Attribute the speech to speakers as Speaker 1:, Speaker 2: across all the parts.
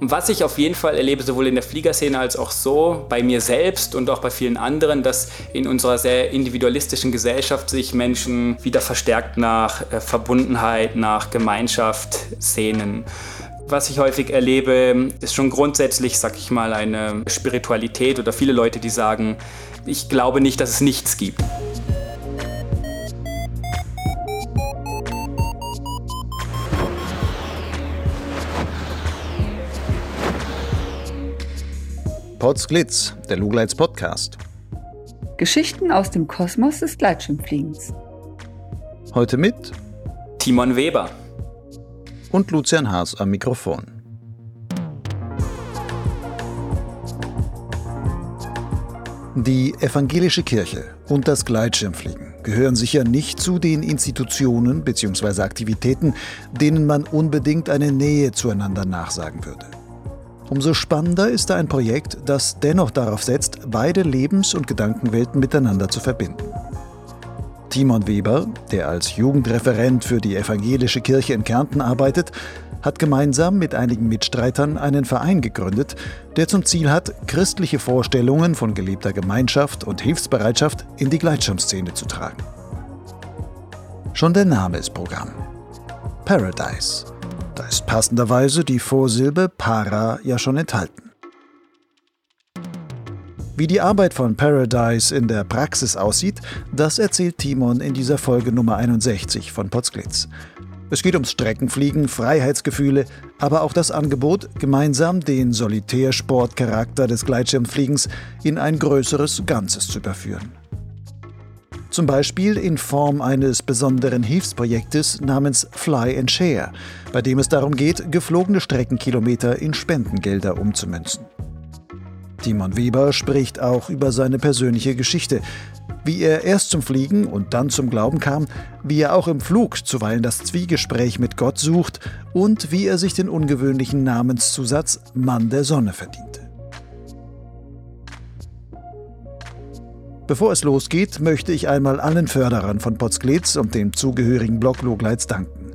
Speaker 1: Was ich auf jeden Fall erlebe, sowohl in der Fliegerszene als auch so bei mir selbst und auch bei vielen anderen, dass in unserer sehr individualistischen Gesellschaft sich Menschen wieder verstärkt nach äh, Verbundenheit, nach Gemeinschaft sehnen. Was ich häufig erlebe, ist schon grundsätzlich, sag ich mal, eine Spiritualität oder viele Leute, die sagen, ich glaube nicht, dass es nichts gibt.
Speaker 2: Potsglitz, der Lugleits Podcast.
Speaker 3: Geschichten aus dem Kosmos des Gleitschirmfliegens.
Speaker 2: Heute mit
Speaker 1: Timon Weber
Speaker 2: und Lucian Haas am Mikrofon. Die evangelische Kirche und das Gleitschirmfliegen gehören sicher nicht zu den Institutionen bzw. Aktivitäten, denen man unbedingt eine Nähe zueinander nachsagen würde. Umso spannender ist da ein Projekt, das dennoch darauf setzt, beide Lebens- und Gedankenwelten miteinander zu verbinden. Timon Weber, der als Jugendreferent für die evangelische Kirche in Kärnten arbeitet, hat gemeinsam mit einigen Mitstreitern einen Verein gegründet, der zum Ziel hat, christliche Vorstellungen von gelebter Gemeinschaft und Hilfsbereitschaft in die Gleitschirmszene zu tragen. Schon der Name ist Programm. Paradise da ist passenderweise die Vorsilbe para ja schon enthalten. Wie die Arbeit von Paradise in der Praxis aussieht, das erzählt Timon in dieser Folge Nummer 61 von Potsglitz. Es geht ums Streckenfliegen, Freiheitsgefühle, aber auch das Angebot, gemeinsam den Solitärsportcharakter des Gleitschirmfliegens in ein größeres Ganzes zu überführen zum Beispiel in Form eines besonderen Hilfsprojektes namens Fly and Share, bei dem es darum geht, geflogene Streckenkilometer in Spendengelder umzumünzen. Timon Weber spricht auch über seine persönliche Geschichte, wie er erst zum Fliegen und dann zum Glauben kam, wie er auch im Flug zuweilen das Zwiegespräch mit Gott sucht und wie er sich den ungewöhnlichen Namenszusatz Mann der Sonne verdiente. Bevor es losgeht, möchte ich einmal allen Förderern von Potsglitz und dem zugehörigen Blog Logleits danken.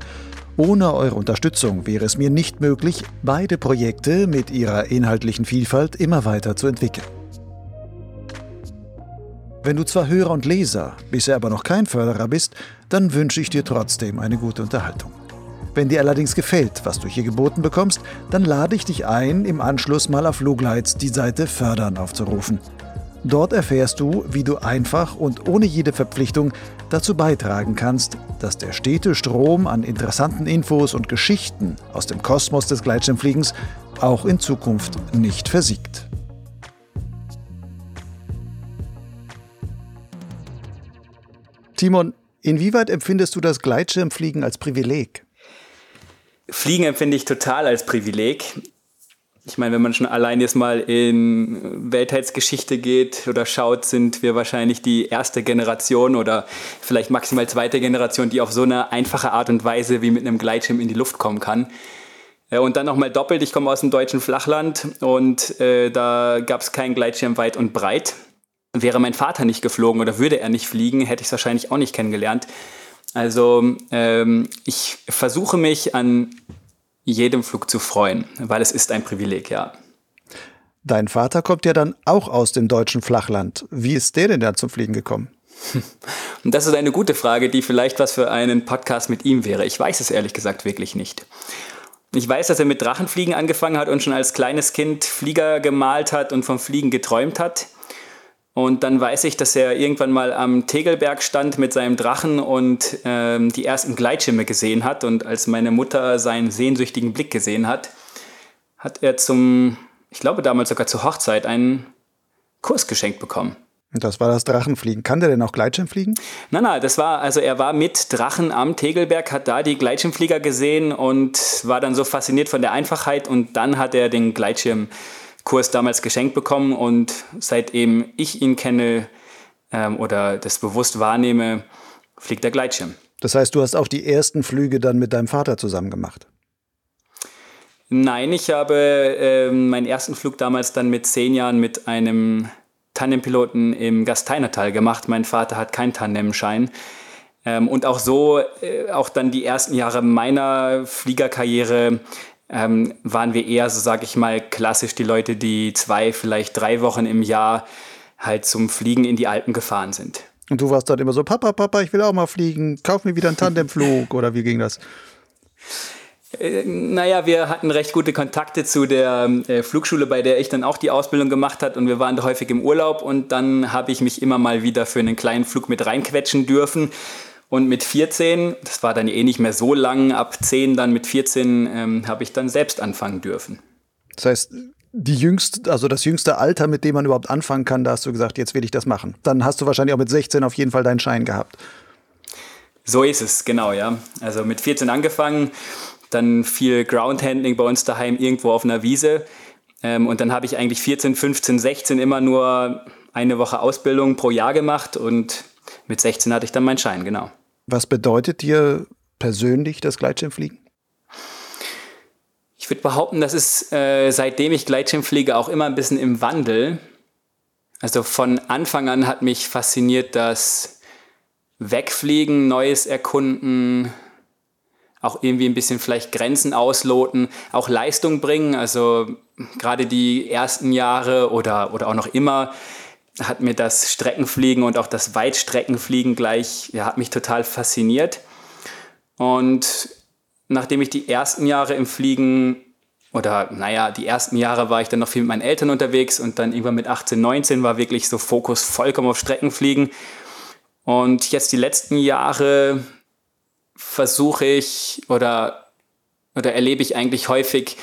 Speaker 2: Ohne eure Unterstützung wäre es mir nicht möglich, beide Projekte mit ihrer inhaltlichen Vielfalt immer weiter zu entwickeln. Wenn du zwar Hörer und Leser, bisher aber noch kein Förderer bist, dann wünsche ich dir trotzdem eine gute Unterhaltung. Wenn dir allerdings gefällt, was du hier geboten bekommst, dann lade ich dich ein, im Anschluss mal auf Lugleits die Seite Fördern aufzurufen. Dort erfährst du, wie du einfach und ohne jede Verpflichtung dazu beitragen kannst, dass der stete Strom an interessanten Infos und Geschichten aus dem Kosmos des Gleitschirmfliegens auch in Zukunft nicht versiegt. Timon, inwieweit empfindest du das Gleitschirmfliegen als Privileg?
Speaker 1: Fliegen empfinde ich total als Privileg. Ich meine, wenn man schon allein jetzt mal in Weltheitsgeschichte geht oder schaut, sind wir wahrscheinlich die erste Generation oder vielleicht maximal zweite Generation, die auf so eine einfache Art und Weise wie mit einem Gleitschirm in die Luft kommen kann. Und dann nochmal doppelt, ich komme aus dem deutschen Flachland und äh, da gab es keinen Gleitschirm weit und breit. Wäre mein Vater nicht geflogen oder würde er nicht fliegen, hätte ich es wahrscheinlich auch nicht kennengelernt. Also ähm, ich versuche mich an jedem Flug zu freuen, weil es ist ein Privileg, ja.
Speaker 2: Dein Vater kommt ja dann auch aus dem deutschen Flachland. Wie ist der denn da zum Fliegen gekommen?
Speaker 1: Und das ist eine gute Frage, die vielleicht was für einen Podcast mit ihm wäre. Ich weiß es ehrlich gesagt wirklich nicht. Ich weiß, dass er mit Drachenfliegen angefangen hat und schon als kleines Kind Flieger gemalt hat und vom Fliegen geträumt hat. Und dann weiß ich, dass er irgendwann mal am Tegelberg stand mit seinem Drachen und ähm, die ersten Gleitschirme gesehen hat. Und als meine Mutter seinen sehnsüchtigen Blick gesehen hat, hat er zum, ich glaube damals sogar zur Hochzeit, einen Kurs geschenkt bekommen.
Speaker 2: Und das war das Drachenfliegen. Kann der denn auch Gleitschirm fliegen?
Speaker 1: Nein, nein, das war, also er war mit Drachen am Tegelberg, hat da die Gleitschirmflieger gesehen und war dann so fasziniert von der Einfachheit und dann hat er den Gleitschirm Kurs damals geschenkt bekommen und seitdem ich ihn kenne ähm, oder das bewusst wahrnehme, fliegt der Gleitschirm.
Speaker 2: Das heißt, du hast auch die ersten Flüge dann mit deinem Vater zusammen gemacht?
Speaker 1: Nein, ich habe äh, meinen ersten Flug damals dann mit zehn Jahren mit einem Tandempiloten im Gasteinertal gemacht. Mein Vater hat keinen Tandemschein. Ähm, und auch so, äh, auch dann die ersten Jahre meiner Fliegerkarriere ähm, waren wir eher, so sage ich mal, klassisch die Leute, die zwei, vielleicht drei Wochen im Jahr halt zum Fliegen in die Alpen gefahren sind.
Speaker 2: Und du warst dann immer so, Papa, Papa, ich will auch mal fliegen, kauf mir wieder einen Tandemflug oder wie ging das?
Speaker 1: Äh, naja, wir hatten recht gute Kontakte zu der äh, Flugschule, bei der ich dann auch die Ausbildung gemacht habe und wir waren da häufig im Urlaub und dann habe ich mich immer mal wieder für einen kleinen Flug mit reinquetschen dürfen. Und mit 14, das war dann eh nicht mehr so lang, ab 10 dann mit 14 ähm, habe ich dann selbst anfangen dürfen.
Speaker 2: Das heißt, die jüngste, also das jüngste Alter, mit dem man überhaupt anfangen kann, da hast du gesagt, jetzt will ich das machen. Dann hast du wahrscheinlich auch mit 16 auf jeden Fall deinen Schein gehabt.
Speaker 1: So ist es, genau, ja. Also mit 14 angefangen, dann viel Groundhandling bei uns daheim irgendwo auf einer Wiese. Ähm, und dann habe ich eigentlich 14, 15, 16 immer nur eine Woche Ausbildung pro Jahr gemacht und mit 16 hatte ich dann meinen Schein, genau.
Speaker 2: Was bedeutet dir persönlich das Gleitschirmfliegen?
Speaker 1: Ich würde behaupten, das ist äh, seitdem ich Gleitschirm fliege auch immer ein bisschen im Wandel. Also von Anfang an hat mich fasziniert das Wegfliegen, Neues erkunden, auch irgendwie ein bisschen vielleicht Grenzen ausloten, auch Leistung bringen. Also gerade die ersten Jahre oder, oder auch noch immer hat mir das Streckenfliegen und auch das Weitstreckenfliegen gleich, ja, hat mich total fasziniert. Und nachdem ich die ersten Jahre im Fliegen oder naja, die ersten Jahre war ich dann noch viel mit meinen Eltern unterwegs und dann irgendwann mit 18, 19 war wirklich so Fokus vollkommen auf Streckenfliegen. Und jetzt die letzten Jahre versuche ich oder, oder erlebe ich eigentlich häufig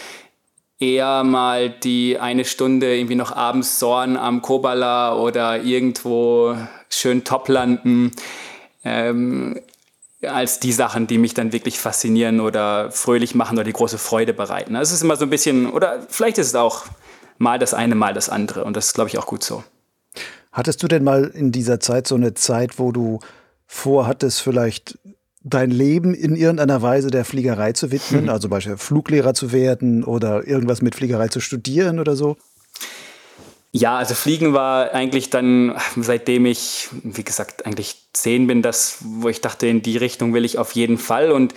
Speaker 1: eher mal die eine Stunde irgendwie noch abends Sorn am Kobala oder irgendwo schön top landen, ähm, als die Sachen, die mich dann wirklich faszinieren oder fröhlich machen oder die große Freude bereiten. Also es ist immer so ein bisschen, oder vielleicht ist es auch mal das eine, mal das andere und das ist, glaube ich, auch gut so.
Speaker 2: Hattest du denn mal in dieser Zeit so eine Zeit, wo du vorhattest, vielleicht dein Leben in irgendeiner Weise der Fliegerei zu widmen, also beispielsweise Fluglehrer zu werden oder irgendwas mit Fliegerei zu studieren oder so?
Speaker 1: Ja, also Fliegen war eigentlich dann, seitdem ich, wie gesagt, eigentlich zehn bin, das, wo ich dachte, in die Richtung will ich auf jeden Fall. Und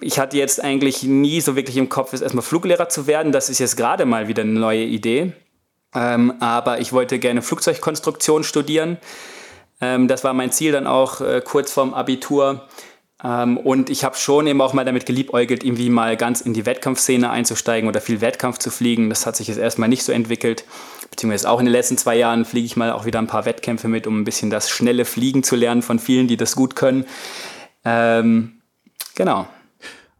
Speaker 1: ich hatte jetzt eigentlich nie so wirklich im Kopf, erstmal Fluglehrer zu werden. Das ist jetzt gerade mal wieder eine neue Idee. Ähm, aber ich wollte gerne Flugzeugkonstruktion studieren. Ähm, das war mein Ziel dann auch äh, kurz vorm Abitur. Ähm, und ich habe schon eben auch mal damit geliebäugelt, irgendwie mal ganz in die Wettkampfszene einzusteigen oder viel Wettkampf zu fliegen. Das hat sich jetzt erstmal nicht so entwickelt. Beziehungsweise auch in den letzten zwei Jahren fliege ich mal auch wieder ein paar Wettkämpfe mit, um ein bisschen das schnelle Fliegen zu lernen von vielen, die das gut können. Ähm, genau.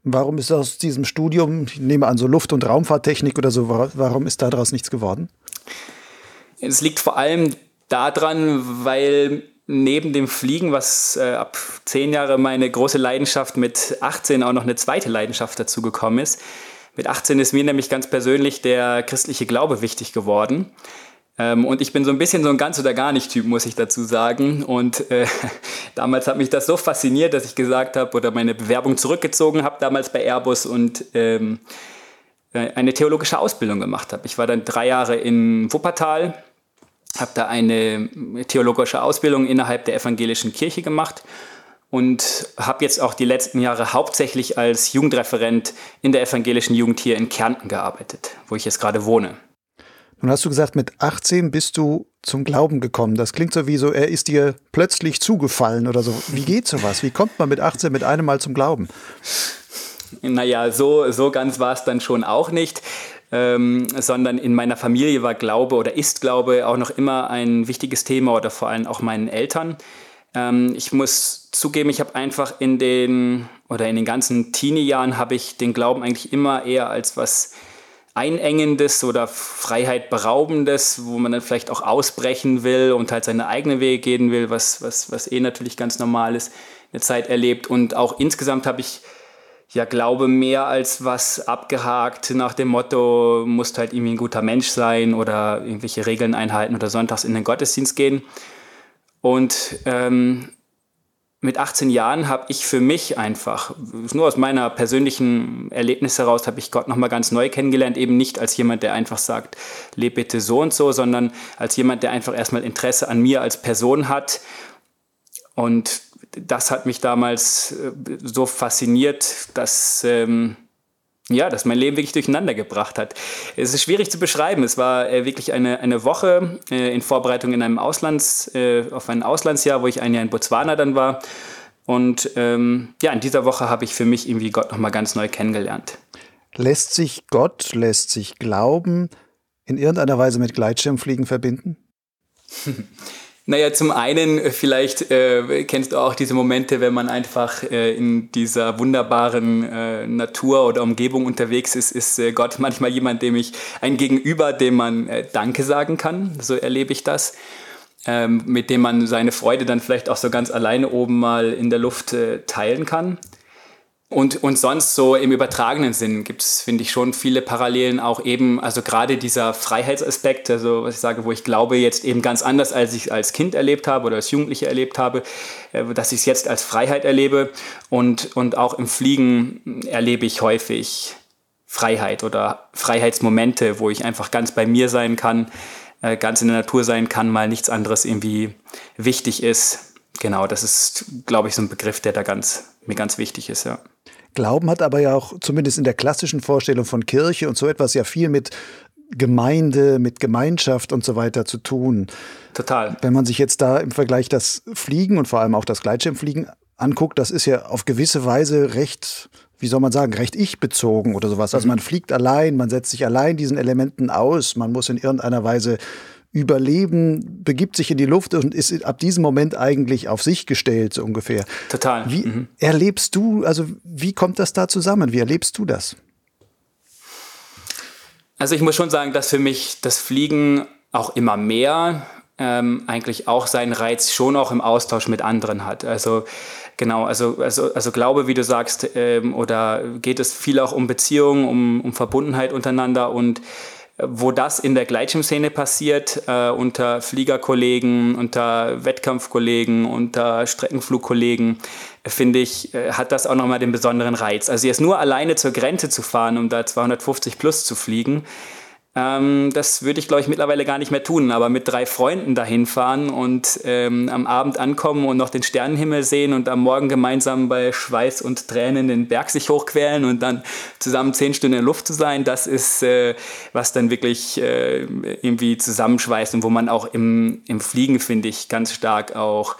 Speaker 2: Warum ist aus diesem Studium, ich nehme an, so Luft- und Raumfahrttechnik oder so, warum ist daraus nichts geworden?
Speaker 1: Es liegt vor allem daran, weil neben dem Fliegen, was äh, ab zehn Jahre meine große Leidenschaft, mit 18 auch noch eine zweite Leidenschaft dazu gekommen ist. Mit 18 ist mir nämlich ganz persönlich der christliche Glaube wichtig geworden. Ähm, und ich bin so ein bisschen so ein ganz oder gar nicht Typ, muss ich dazu sagen. Und äh, damals hat mich das so fasziniert, dass ich gesagt habe oder meine Bewerbung zurückgezogen habe, damals bei Airbus und ähm, äh, eine theologische Ausbildung gemacht habe. Ich war dann drei Jahre in Wuppertal habe da eine theologische Ausbildung innerhalb der evangelischen Kirche gemacht und habe jetzt auch die letzten Jahre hauptsächlich als Jugendreferent in der evangelischen Jugend hier in Kärnten gearbeitet, wo ich jetzt gerade wohne.
Speaker 2: Nun hast du gesagt, mit 18 bist du zum Glauben gekommen. Das klingt so wie so, er ist dir plötzlich zugefallen oder so. Wie geht sowas? Wie kommt man mit 18 mit einem Mal zum Glauben?
Speaker 1: Naja, so, so ganz war es dann schon auch nicht ähm, sondern in meiner Familie war Glaube oder ist Glaube auch noch immer ein wichtiges Thema oder vor allem auch meinen Eltern. Ähm, ich muss zugeben, ich habe einfach in den oder in den ganzen Teenie-Jahren habe ich den Glauben eigentlich immer eher als was Einengendes oder Freiheit beraubendes, wo man dann vielleicht auch ausbrechen will und halt seine eigene Wege gehen will, was, was, was eh natürlich ganz normal ist, eine Zeit erlebt. Und auch insgesamt habe ich ja, Glaube mehr als was abgehakt nach dem Motto, musst halt irgendwie ein guter Mensch sein oder irgendwelche Regeln einhalten oder sonntags in den Gottesdienst gehen. Und ähm, mit 18 Jahren habe ich für mich einfach, nur aus meiner persönlichen Erlebnis heraus, habe ich Gott nochmal ganz neu kennengelernt. Eben nicht als jemand, der einfach sagt, lebe bitte so und so, sondern als jemand, der einfach erstmal Interesse an mir als Person hat und das hat mich damals äh, so fasziniert, dass, ähm, ja, das mein Leben wirklich durcheinander gebracht hat. Es ist schwierig zu beschreiben. Es war äh, wirklich eine, eine Woche äh, in Vorbereitung in einem Auslands, äh, auf ein Auslandsjahr, wo ich ein Jahr in Botswana dann war. Und ähm, ja, in dieser Woche habe ich für mich irgendwie Gott nochmal ganz neu kennengelernt.
Speaker 2: Lässt sich Gott, lässt sich Glauben in irgendeiner Weise mit Gleitschirmfliegen verbinden?
Speaker 1: Naja, zum einen äh, vielleicht äh, kennst du auch diese Momente, wenn man einfach äh, in dieser wunderbaren äh, Natur oder Umgebung unterwegs ist, ist äh, Gott manchmal jemand, dem ich ein Gegenüber, dem man äh, Danke sagen kann. So erlebe ich das. Ähm, mit dem man seine Freude dann vielleicht auch so ganz alleine oben mal in der Luft teilen kann. Und, und sonst so im übertragenen Sinn gibt es, finde ich, schon viele Parallelen auch eben, also gerade dieser Freiheitsaspekt, also was ich sage, wo ich glaube, jetzt eben ganz anders, als ich als Kind erlebt habe oder als Jugendliche erlebt habe, äh, dass ich es jetzt als Freiheit erlebe und, und auch im Fliegen erlebe ich häufig Freiheit oder Freiheitsmomente, wo ich einfach ganz bei mir sein kann, äh, ganz in der Natur sein kann, mal nichts anderes irgendwie wichtig ist. Genau, das ist, glaube ich, so ein Begriff, der da ganz, mir ganz wichtig ist, ja.
Speaker 2: Glauben hat aber ja auch zumindest in der klassischen Vorstellung von Kirche und so etwas ja viel mit Gemeinde, mit Gemeinschaft und so weiter zu tun.
Speaker 1: Total.
Speaker 2: Wenn man sich jetzt da im Vergleich das Fliegen und vor allem auch das Gleitschirmfliegen anguckt, das ist ja auf gewisse Weise recht, wie soll man sagen, recht ich-bezogen oder sowas. Also mhm. man fliegt allein, man setzt sich allein diesen Elementen aus, man muss in irgendeiner Weise überleben, begibt sich in die Luft und ist ab diesem Moment eigentlich auf sich gestellt, so ungefähr.
Speaker 1: Total.
Speaker 2: Wie mhm. erlebst du, also wie kommt das da zusammen? Wie erlebst du das?
Speaker 1: Also ich muss schon sagen, dass für mich das Fliegen auch immer mehr ähm, eigentlich auch seinen Reiz schon auch im Austausch mit anderen hat. Also genau, also, also, also Glaube, wie du sagst, ähm, oder geht es viel auch um Beziehungen, um, um Verbundenheit untereinander und wo das in der Gleitschirmszene passiert, äh, unter Fliegerkollegen, unter Wettkampfkollegen, unter Streckenflugkollegen, finde ich, äh, hat das auch nochmal den besonderen Reiz. Also jetzt nur alleine zur Grenze zu fahren, um da 250 plus zu fliegen, ähm, das würde ich, glaube ich, mittlerweile gar nicht mehr tun, aber mit drei Freunden dahin fahren und ähm, am Abend ankommen und noch den Sternenhimmel sehen und am Morgen gemeinsam bei Schweiß und Tränen den Berg sich hochquälen und dann zusammen zehn Stunden in der Luft zu sein, das ist, äh, was dann wirklich äh, irgendwie zusammenschweißt und wo man auch im, im Fliegen, finde ich, ganz stark auch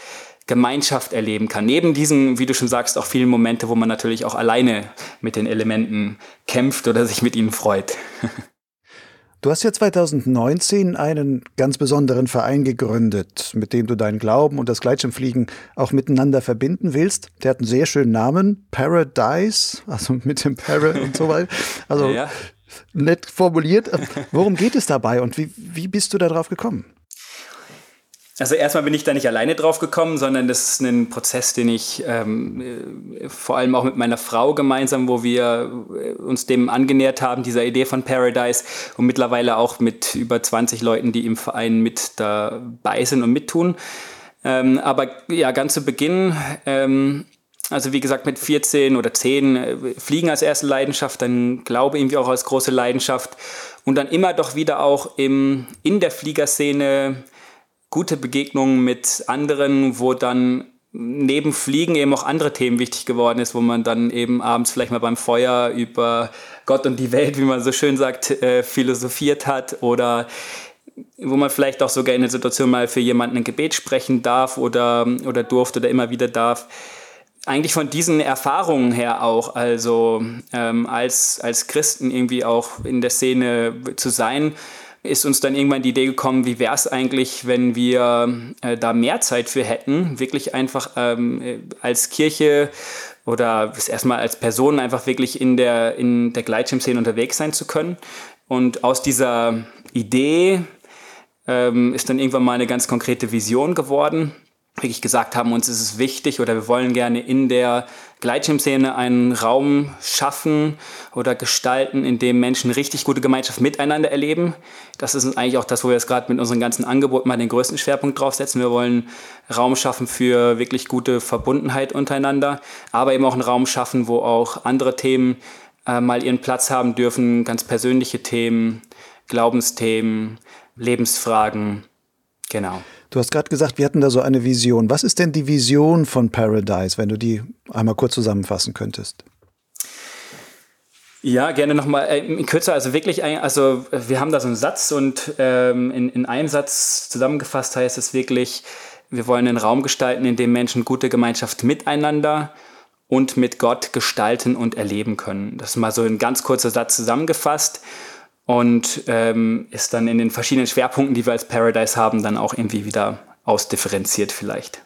Speaker 1: Gemeinschaft erleben kann. Neben diesen, wie du schon sagst, auch vielen Momente, wo man natürlich auch alleine mit den Elementen kämpft oder sich mit ihnen freut.
Speaker 2: Du hast ja 2019 einen ganz besonderen Verein gegründet, mit dem du deinen Glauben und das Gleitschirmfliegen auch miteinander verbinden willst. Der hat einen sehr schönen Namen, Paradise, also mit dem Para und so weiter. Also ja. nett formuliert. Worum geht es dabei und wie, wie bist du darauf gekommen?
Speaker 1: Also erstmal bin ich da nicht alleine drauf gekommen, sondern das ist ein Prozess, den ich ähm, äh, vor allem auch mit meiner Frau gemeinsam, wo wir äh, uns dem angenähert haben, dieser Idee von Paradise und mittlerweile auch mit über 20 Leuten, die im Verein mit dabei sind und mittun. Ähm, aber ja, ganz zu Beginn, ähm, also wie gesagt mit 14 oder 10 äh, Fliegen als erste Leidenschaft, dann Glaube irgendwie auch als große Leidenschaft und dann immer doch wieder auch im, in der Fliegerszene gute Begegnungen mit anderen, wo dann neben Fliegen eben auch andere Themen wichtig geworden ist, wo man dann eben abends vielleicht mal beim Feuer über Gott und die Welt, wie man so schön sagt, äh, philosophiert hat oder wo man vielleicht auch sogar in der Situation mal für jemanden ein Gebet sprechen darf oder, oder durfte oder immer wieder darf. Eigentlich von diesen Erfahrungen her auch, also ähm, als, als Christen irgendwie auch in der Szene zu sein, ist uns dann irgendwann die Idee gekommen, wie wäre es eigentlich, wenn wir äh, da mehr Zeit für hätten, wirklich einfach ähm, äh, als Kirche oder erstmal als Person einfach wirklich in der, in der Gleitschirmszene unterwegs sein zu können. Und aus dieser Idee ähm, ist dann irgendwann mal eine ganz konkrete Vision geworden wirklich gesagt haben, uns ist es wichtig oder wir wollen gerne in der Gleitschirmszene einen Raum schaffen oder gestalten, in dem Menschen richtig gute Gemeinschaft miteinander erleben. Das ist eigentlich auch das, wo wir jetzt gerade mit unseren ganzen Angeboten mal den größten Schwerpunkt draufsetzen. Wir wollen Raum schaffen für wirklich gute Verbundenheit untereinander, aber eben auch einen Raum schaffen, wo auch andere Themen äh, mal ihren Platz haben dürfen, ganz persönliche Themen, Glaubensthemen, Lebensfragen. Genau.
Speaker 2: Du hast gerade gesagt, wir hatten da so eine Vision. Was ist denn die Vision von Paradise, wenn du die einmal kurz zusammenfassen könntest?
Speaker 1: Ja, gerne nochmal äh, kürzer. Also wirklich, ein, also wir haben da so einen Satz und ähm, in, in einem Satz zusammengefasst heißt es wirklich, wir wollen einen Raum gestalten, in dem Menschen gute Gemeinschaft miteinander und mit Gott gestalten und erleben können. Das ist mal so ein ganz kurzer Satz zusammengefasst und ähm, ist dann in den verschiedenen Schwerpunkten, die wir als Paradise haben, dann auch irgendwie wieder ausdifferenziert vielleicht.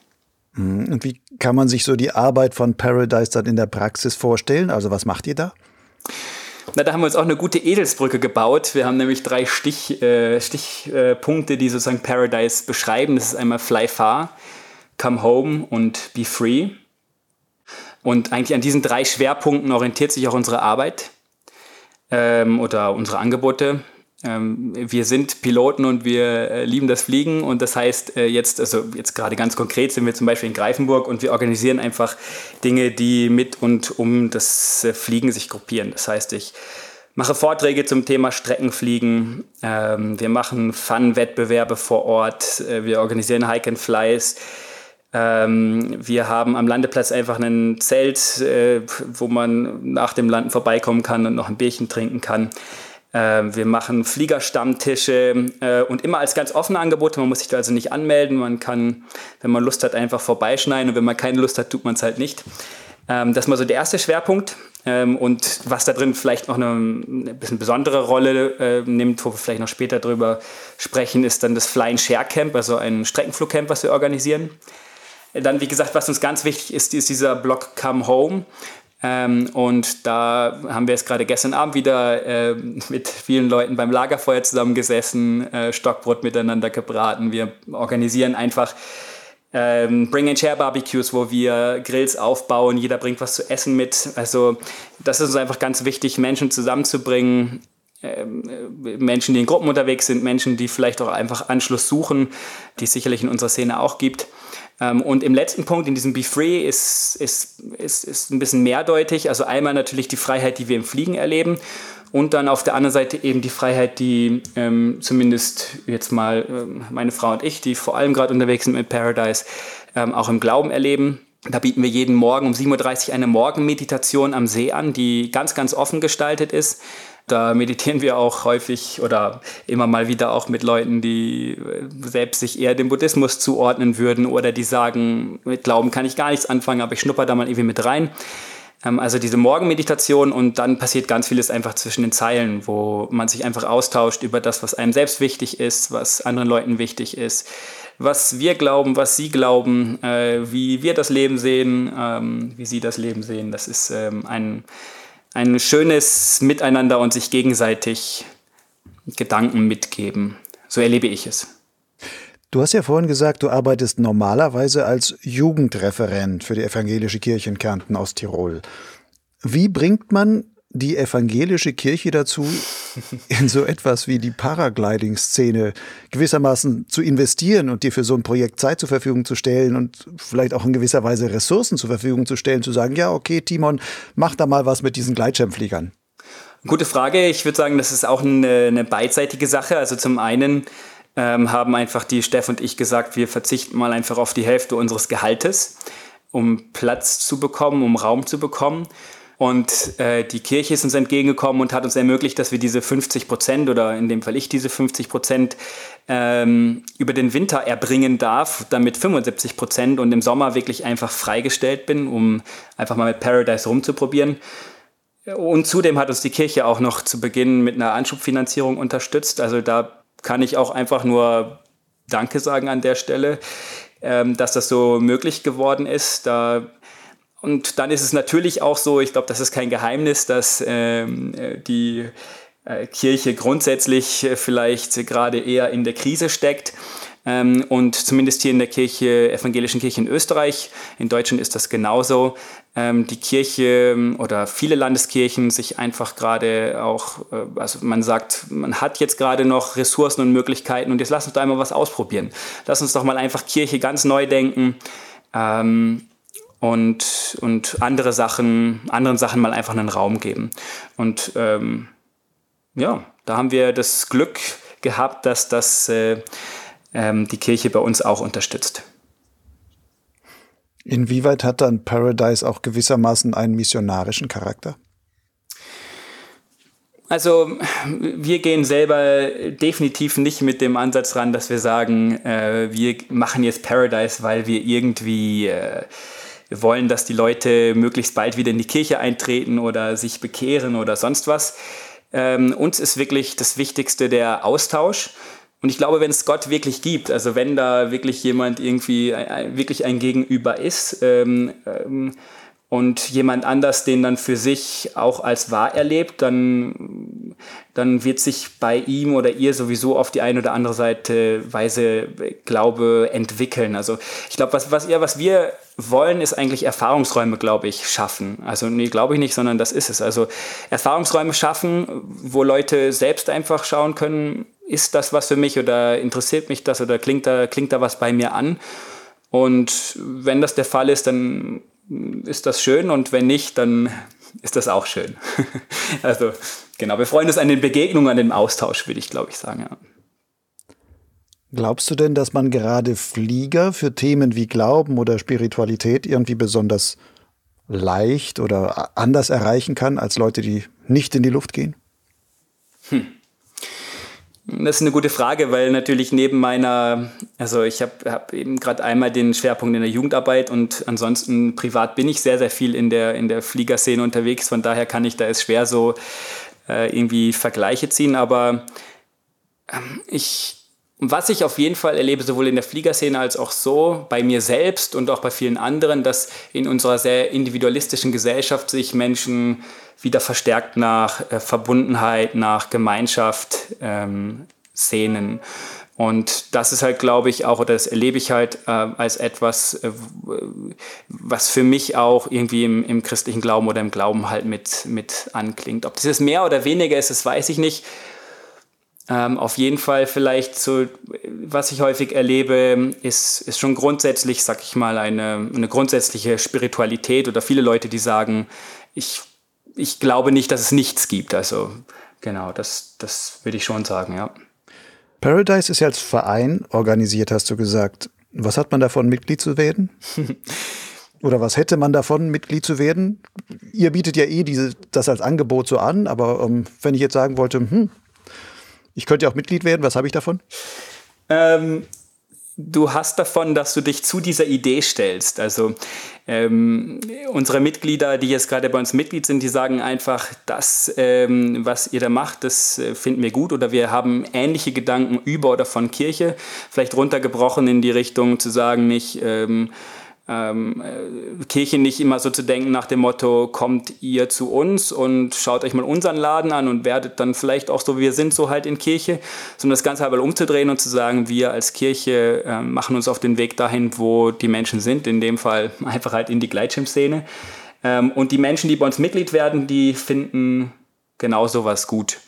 Speaker 2: Mhm. Und wie kann man sich so die Arbeit von Paradise dann in der Praxis vorstellen? Also was macht ihr da?
Speaker 1: Na, da haben wir uns auch eine gute Edelsbrücke gebaut. Wir haben nämlich drei Stich, äh, Stichpunkte, die sozusagen Paradise beschreiben. Das ist einmal Fly Far, Come Home und Be Free. Und eigentlich an diesen drei Schwerpunkten orientiert sich auch unsere Arbeit ähm, oder unsere Angebote. Ähm, wir sind Piloten und wir äh, lieben das Fliegen und das heißt äh, jetzt, also jetzt gerade ganz konkret sind wir zum Beispiel in Greifenburg und wir organisieren einfach Dinge, die mit und um das äh, Fliegen sich gruppieren. Das heißt, ich mache Vorträge zum Thema Streckenfliegen, ähm, wir machen Fun-Wettbewerbe vor Ort, wir organisieren Hike and Flies. Ähm, wir haben am Landeplatz einfach ein Zelt, wo man nach dem Landen vorbeikommen kann und noch ein Bierchen trinken kann. Ähm, wir machen Fliegerstammtische äh, und immer als ganz offene Angebote. Man muss sich da also nicht anmelden. Man kann, wenn man Lust hat, einfach vorbeischneiden und wenn man keine Lust hat, tut man es halt nicht. Ähm, das ist mal so der erste Schwerpunkt. Ähm, und was da drin vielleicht noch eine, eine bisschen besondere Rolle äh, nimmt, wo wir vielleicht noch später drüber sprechen, ist dann das Flying Share Camp, also ein Streckenflugcamp, was wir organisieren. Dann, wie gesagt, was uns ganz wichtig ist, ist dieser Block Come Home. Ähm, und da haben wir jetzt gerade gestern Abend wieder äh, mit vielen Leuten beim Lagerfeuer zusammengesessen, äh, Stockbrot miteinander gebraten. Wir organisieren einfach ähm, Bring and Share Barbecues, wo wir Grills aufbauen, jeder bringt was zu essen mit. Also das ist uns einfach ganz wichtig, Menschen zusammenzubringen, ähm, Menschen, die in Gruppen unterwegs sind, Menschen, die vielleicht auch einfach Anschluss suchen, die es sicherlich in unserer Szene auch gibt. Ähm, und im letzten Punkt, in diesem Be Free, ist, ist, ist, ist ein bisschen mehrdeutig. Also einmal natürlich die Freiheit, die wir im Fliegen erleben. Und dann auf der anderen Seite eben die Freiheit, die ähm, zumindest jetzt mal ähm, meine Frau und ich, die vor allem gerade unterwegs sind mit Paradise, ähm, auch im Glauben erleben. Da bieten wir jeden Morgen um 7.30 Uhr eine Morgenmeditation am See an, die ganz, ganz offen gestaltet ist. Da meditieren wir auch häufig oder immer mal wieder auch mit Leuten, die äh, selbst sich eher dem Buddhismus zuordnen würden oder die sagen, mit Glauben kann ich gar nichts anfangen, aber ich schnupper da mal irgendwie mit rein. Ähm, also diese Morgenmeditation und dann passiert ganz vieles einfach zwischen den Zeilen, wo man sich einfach austauscht über das, was einem selbst wichtig ist, was anderen Leuten wichtig ist, was wir glauben, was sie glauben, äh, wie wir das Leben sehen, ähm, wie sie das Leben sehen. Das ist ähm, ein ein schönes Miteinander und sich gegenseitig Gedanken mitgeben. So erlebe ich es.
Speaker 2: Du hast ja vorhin gesagt, du arbeitest normalerweise als Jugendreferent für die evangelische Kirche in Kärnten aus Tirol. Wie bringt man die evangelische Kirche dazu, in so etwas wie die Paragliding-Szene gewissermaßen zu investieren und dir für so ein Projekt Zeit zur Verfügung zu stellen und vielleicht auch in gewisser Weise Ressourcen zur Verfügung zu stellen, zu sagen, ja, okay, Timon, mach da mal was mit diesen Gleitschirmfliegern.
Speaker 1: Gute Frage. Ich würde sagen, das ist auch eine, eine beidseitige Sache. Also zum einen ähm, haben einfach die Steff und ich gesagt, wir verzichten mal einfach auf die Hälfte unseres Gehaltes, um Platz zu bekommen, um Raum zu bekommen. Und äh, die Kirche ist uns entgegengekommen und hat uns ermöglicht, dass wir diese 50 Prozent oder in dem Fall ich diese 50 Prozent ähm, über den Winter erbringen darf, damit 75 Prozent und im Sommer wirklich einfach freigestellt bin, um einfach mal mit Paradise rumzuprobieren. Und zudem hat uns die Kirche auch noch zu Beginn mit einer Anschubfinanzierung unterstützt. Also da kann ich auch einfach nur Danke sagen an der Stelle, ähm, dass das so möglich geworden ist. Da und dann ist es natürlich auch so, ich glaube, das ist kein Geheimnis, dass ähm, äh, die äh, Kirche grundsätzlich äh, vielleicht gerade eher in der Krise steckt. Ähm, und zumindest hier in der Kirche, evangelischen Kirche in Österreich, in Deutschland ist das genauso, ähm, die Kirche ähm, oder viele Landeskirchen sich einfach gerade auch, äh, also man sagt, man hat jetzt gerade noch Ressourcen und Möglichkeiten und jetzt lass uns da einmal was ausprobieren. Lass uns doch mal einfach Kirche ganz neu denken. Ähm, und, und andere Sachen, anderen Sachen mal einfach einen Raum geben. Und ähm, ja, da haben wir das Glück gehabt, dass das äh, ähm, die Kirche bei uns auch unterstützt.
Speaker 2: Inwieweit hat dann Paradise auch gewissermaßen einen missionarischen Charakter?
Speaker 1: Also wir gehen selber definitiv nicht mit dem Ansatz ran, dass wir sagen, äh, wir machen jetzt Paradise, weil wir irgendwie äh, wollen, dass die Leute möglichst bald wieder in die Kirche eintreten oder sich bekehren oder sonst was. Ähm, uns ist wirklich das Wichtigste der Austausch. Und ich glaube, wenn es Gott wirklich gibt, also wenn da wirklich jemand irgendwie äh, wirklich ein Gegenüber ist, ähm, ähm, und jemand anders den dann für sich auch als wahr erlebt, dann, dann wird sich bei ihm oder ihr sowieso auf die eine oder andere Seite Weise Glaube entwickeln. Also ich glaube, was, was, ihr, was wir wollen, ist eigentlich Erfahrungsräume, glaube ich, schaffen. Also nee, glaube ich nicht, sondern das ist es. Also Erfahrungsräume schaffen, wo Leute selbst einfach schauen können, ist das was für mich oder interessiert mich das oder klingt da, klingt da was bei mir an? Und wenn das der Fall ist, dann ist das schön und wenn nicht, dann ist das auch schön. also genau, wir freuen uns an den Begegnungen, an dem Austausch, würde ich glaube ich sagen. Ja.
Speaker 2: Glaubst du denn, dass man gerade Flieger für Themen wie Glauben oder Spiritualität irgendwie besonders leicht oder anders erreichen kann als Leute, die nicht in die Luft gehen? Hm.
Speaker 1: Das ist eine gute Frage, weil natürlich neben meiner, also ich habe hab eben gerade einmal den Schwerpunkt in der Jugendarbeit und ansonsten privat bin ich sehr, sehr viel in der, in der Fliegerszene unterwegs. Von daher kann ich da es schwer so äh, irgendwie Vergleiche ziehen. Aber ähm, ich, was ich auf jeden Fall erlebe, sowohl in der Fliegerszene als auch so bei mir selbst und auch bei vielen anderen, dass in unserer sehr individualistischen Gesellschaft sich Menschen wieder verstärkt nach äh, Verbundenheit, nach Gemeinschaft ähm, sehnen. Und das ist halt, glaube ich, auch, oder das erlebe ich halt äh, als etwas, äh, was für mich auch irgendwie im, im, christlichen Glauben oder im Glauben halt mit, mit anklingt. Ob das jetzt mehr oder weniger ist, das weiß ich nicht. Ähm, auf jeden Fall vielleicht so, was ich häufig erlebe, ist, ist schon grundsätzlich, sag ich mal, eine, eine grundsätzliche Spiritualität oder viele Leute, die sagen, ich ich glaube nicht, dass es nichts gibt. Also genau, das, das würde ich schon sagen, ja.
Speaker 2: Paradise ist ja als Verein organisiert, hast du gesagt. Was hat man davon, Mitglied zu werden? Oder was hätte man davon, Mitglied zu werden? Ihr bietet ja eh diese, das als Angebot so an, aber ähm, wenn ich jetzt sagen wollte, hm, ich könnte ja auch Mitglied werden, was habe ich davon?
Speaker 1: Ähm, du hast davon, dass du dich zu dieser Idee stellst. Also ähm, unsere Mitglieder, die jetzt gerade bei uns Mitglied sind, die sagen einfach, das, ähm, was ihr da macht, das äh, finden wir gut oder wir haben ähnliche Gedanken über oder von Kirche, vielleicht runtergebrochen in die Richtung zu sagen, nicht ähm, ähm, äh, Kirche nicht immer so zu denken nach dem Motto, kommt ihr zu uns und schaut euch mal unseren Laden an und werdet dann vielleicht auch so, wie wir sind, so halt in Kirche, sondern das Ganze aber umzudrehen und zu sagen, wir als Kirche äh, machen uns auf den Weg dahin, wo die Menschen sind, in dem Fall einfach halt in die Gleitschirmszene. Ähm, und die Menschen, die bei uns Mitglied werden, die finden genau sowas gut.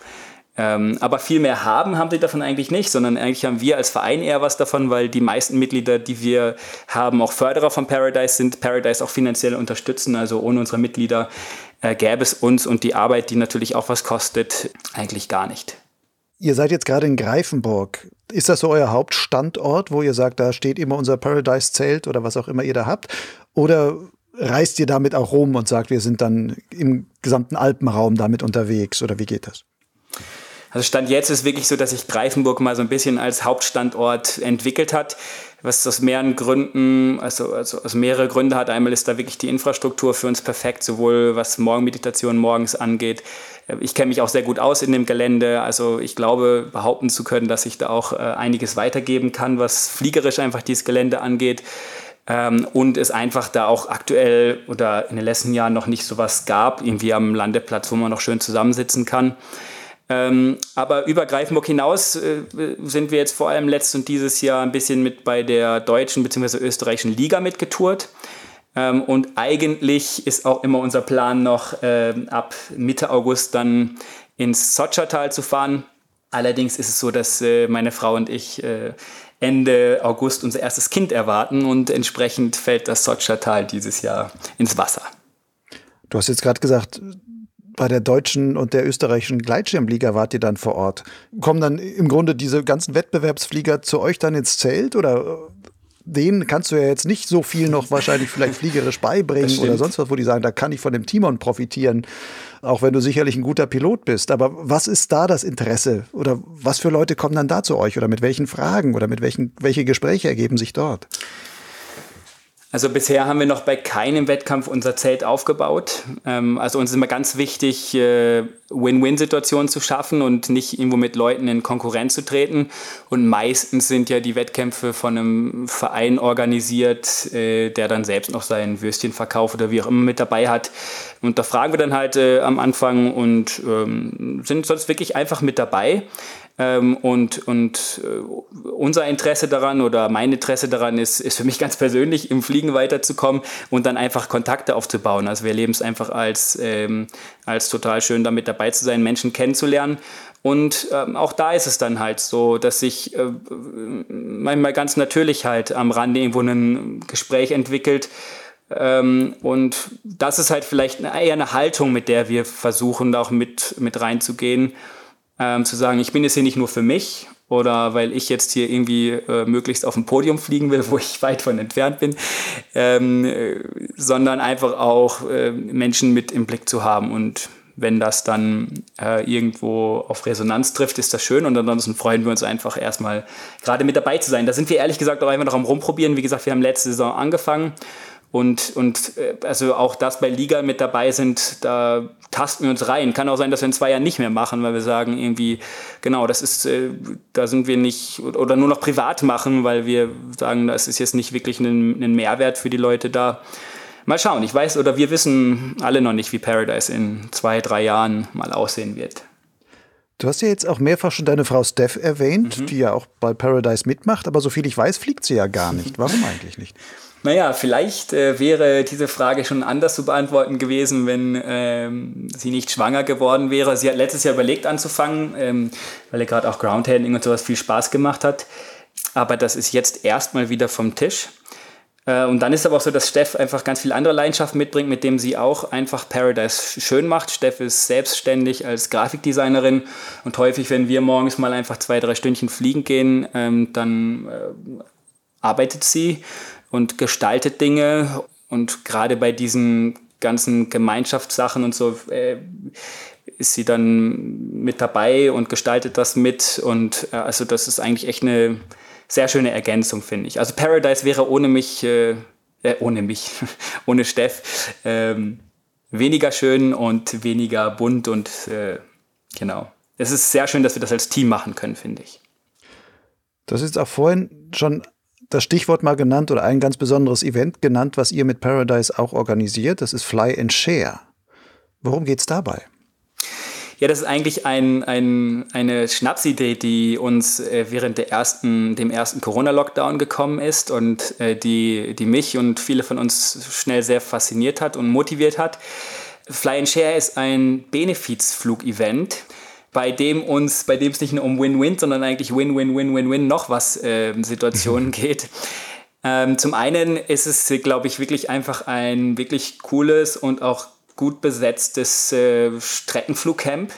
Speaker 1: Ähm, aber viel mehr haben, haben sie davon eigentlich nicht, sondern eigentlich haben wir als Verein eher was davon, weil die meisten Mitglieder, die wir haben, auch Förderer von Paradise sind, Paradise auch finanziell unterstützen. Also ohne unsere Mitglieder äh, gäbe es uns und die Arbeit, die natürlich auch was kostet, eigentlich gar nicht.
Speaker 2: Ihr seid jetzt gerade in Greifenburg. Ist das so euer Hauptstandort, wo ihr sagt, da steht immer unser Paradise-Zelt oder was auch immer ihr da habt? Oder reist ihr damit auch rum und sagt, wir sind dann im gesamten Alpenraum damit unterwegs? Oder wie geht das?
Speaker 1: Also Stand jetzt ist wirklich so, dass sich Greifenburg mal so ein bisschen als Hauptstandort entwickelt hat, was aus mehreren Gründen, also, also aus mehrere Gründe hat. Einmal ist da wirklich die Infrastruktur für uns perfekt, sowohl was Morgenmeditation morgens angeht. Ich kenne mich auch sehr gut aus in dem Gelände, also ich glaube behaupten zu können, dass ich da auch äh, einiges weitergeben kann, was fliegerisch einfach dieses Gelände angeht. Ähm, und es einfach da auch aktuell oder in den letzten Jahren noch nicht so was gab, irgendwie am Landeplatz, wo man noch schön zusammensitzen kann. Ähm, aber über Greifenburg hinaus äh, sind wir jetzt vor allem letztes und dieses Jahr ein bisschen mit bei der deutschen bzw. österreichischen Liga mitgetourt. Ähm, und eigentlich ist auch immer unser Plan noch äh, ab Mitte August dann ins Sotschertal zu fahren. Allerdings ist es so, dass äh, meine Frau und ich äh, Ende August unser erstes Kind erwarten und entsprechend fällt das Sotschertal dieses Jahr ins Wasser.
Speaker 2: Du hast jetzt gerade gesagt, bei der deutschen und der österreichischen Gleitschirmliga wart ihr dann vor Ort. Kommen dann im Grunde diese ganzen Wettbewerbsflieger zu euch dann ins Zelt oder denen kannst du ja jetzt nicht so viel noch wahrscheinlich vielleicht fliegerisch beibringen oder sonst was, wo die sagen, da kann ich von dem Timon profitieren, auch wenn du sicherlich ein guter Pilot bist. Aber was ist da das Interesse? Oder was für Leute kommen dann da zu euch? Oder mit welchen Fragen? Oder mit welchen, welche Gespräche ergeben sich dort?
Speaker 1: Also bisher haben wir noch bei keinem Wettkampf unser Zelt aufgebaut. Ähm, also uns ist immer ganz wichtig, äh, Win-Win-Situationen zu schaffen und nicht irgendwo mit Leuten in Konkurrenz zu treten. Und meistens sind ja die Wettkämpfe von einem Verein organisiert, äh, der dann selbst noch sein Würstchen verkauft oder wie auch immer mit dabei hat. Und da fragen wir dann halt äh, am Anfang und ähm, sind sonst wirklich einfach mit dabei. Ähm, und und äh, unser Interesse daran oder mein Interesse daran ist, ist für mich ganz persönlich, im Fliegen weiterzukommen und dann einfach Kontakte aufzubauen. Also wir erleben es einfach als, ähm, als total schön, damit dabei zu sein, Menschen kennenzulernen. Und ähm, auch da ist es dann halt so, dass sich äh, manchmal ganz natürlich halt am Rande irgendwo ein Gespräch entwickelt. Ähm, und das ist halt vielleicht eher eine Haltung, mit der wir versuchen, auch mit, mit reinzugehen ähm, zu sagen, ich bin jetzt hier nicht nur für mich oder weil ich jetzt hier irgendwie äh, möglichst auf dem Podium fliegen will, wo ich weit von entfernt bin, ähm, äh, sondern einfach auch äh, Menschen mit im Blick zu haben und wenn das dann äh, irgendwo auf Resonanz trifft, ist das schön und ansonsten freuen wir uns einfach erstmal gerade mit dabei zu sein. Da sind wir ehrlich gesagt auch einfach noch am Rumprobieren. Wie gesagt, wir haben letzte Saison angefangen und, und äh, also auch das bei Liga mit dabei sind, da tasten wir uns rein. Kann auch sein, dass wir in zwei Jahren nicht mehr machen, weil wir sagen irgendwie, genau, das ist, äh, da sind wir nicht, oder nur noch privat machen, weil wir sagen, das ist jetzt nicht wirklich ein, ein Mehrwert für die Leute da. Mal schauen, ich weiß oder wir wissen alle noch nicht, wie Paradise in zwei, drei Jahren mal aussehen wird.
Speaker 2: Du hast ja jetzt auch mehrfach schon deine Frau Steph erwähnt, mhm. die ja auch bei Paradise mitmacht, aber soviel ich weiß, fliegt sie ja gar nicht. Warum eigentlich nicht?
Speaker 1: Naja, vielleicht äh, wäre diese Frage schon anders zu beantworten gewesen, wenn ähm, sie nicht schwanger geworden wäre. Sie hat letztes Jahr überlegt anzufangen, ähm, weil ihr gerade auch Groundhandling und sowas viel Spaß gemacht hat. Aber das ist jetzt erstmal wieder vom Tisch. Äh, und dann ist aber auch so, dass Steff einfach ganz viel andere Leidenschaften mitbringt, mit dem sie auch einfach Paradise schön macht. Steff ist selbstständig als Grafikdesignerin und häufig, wenn wir morgens mal einfach zwei, drei Stündchen fliegen gehen, ähm, dann äh, arbeitet sie und gestaltet Dinge. Und gerade bei diesen ganzen Gemeinschaftssachen und so äh, ist sie dann mit dabei und gestaltet das mit. Und äh, also das ist eigentlich echt eine sehr schöne Ergänzung, finde ich. Also Paradise wäre ohne mich, äh, äh ohne mich, ohne Steff, ähm, weniger schön und weniger bunt und äh, genau. Es ist sehr schön, dass wir das als Team machen können, finde ich.
Speaker 2: Das ist auch vorhin schon das Stichwort mal genannt oder ein ganz besonderes Event genannt, was ihr mit Paradise auch organisiert. Das ist Fly and Share. Worum geht es dabei?
Speaker 1: Ja, das ist eigentlich ein, ein, eine Schnapsidee, die uns äh, während der ersten, dem ersten Corona-Lockdown gekommen ist und äh, die, die mich und viele von uns schnell sehr fasziniert hat und motiviert hat. Fly and Share ist ein Benefizflug-Event bei dem uns, bei dem es nicht nur um Win-Win, sondern eigentlich Win-Win-Win-Win-Win noch was äh, Situationen geht. Ähm, zum einen ist es, glaube ich, wirklich einfach ein wirklich cooles und auch gut besetztes äh, Streckenflugcamp.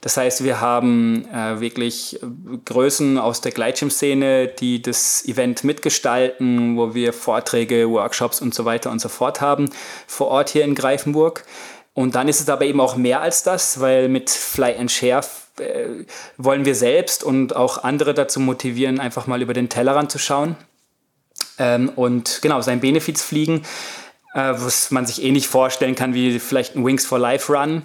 Speaker 1: Das heißt, wir haben äh, wirklich Größen aus der Gleitschirmszene, die das Event mitgestalten, wo wir Vorträge, Workshops und so weiter und so fort haben, vor Ort hier in Greifenburg. Und dann ist es aber eben auch mehr als das, weil mit Fly and Share äh, wollen wir selbst und auch andere dazu motivieren, einfach mal über den Tellerrand zu schauen. Ähm, und genau, sein Benefiz fliegen, äh, was man sich ähnlich vorstellen kann wie vielleicht ein Wings for Life Run.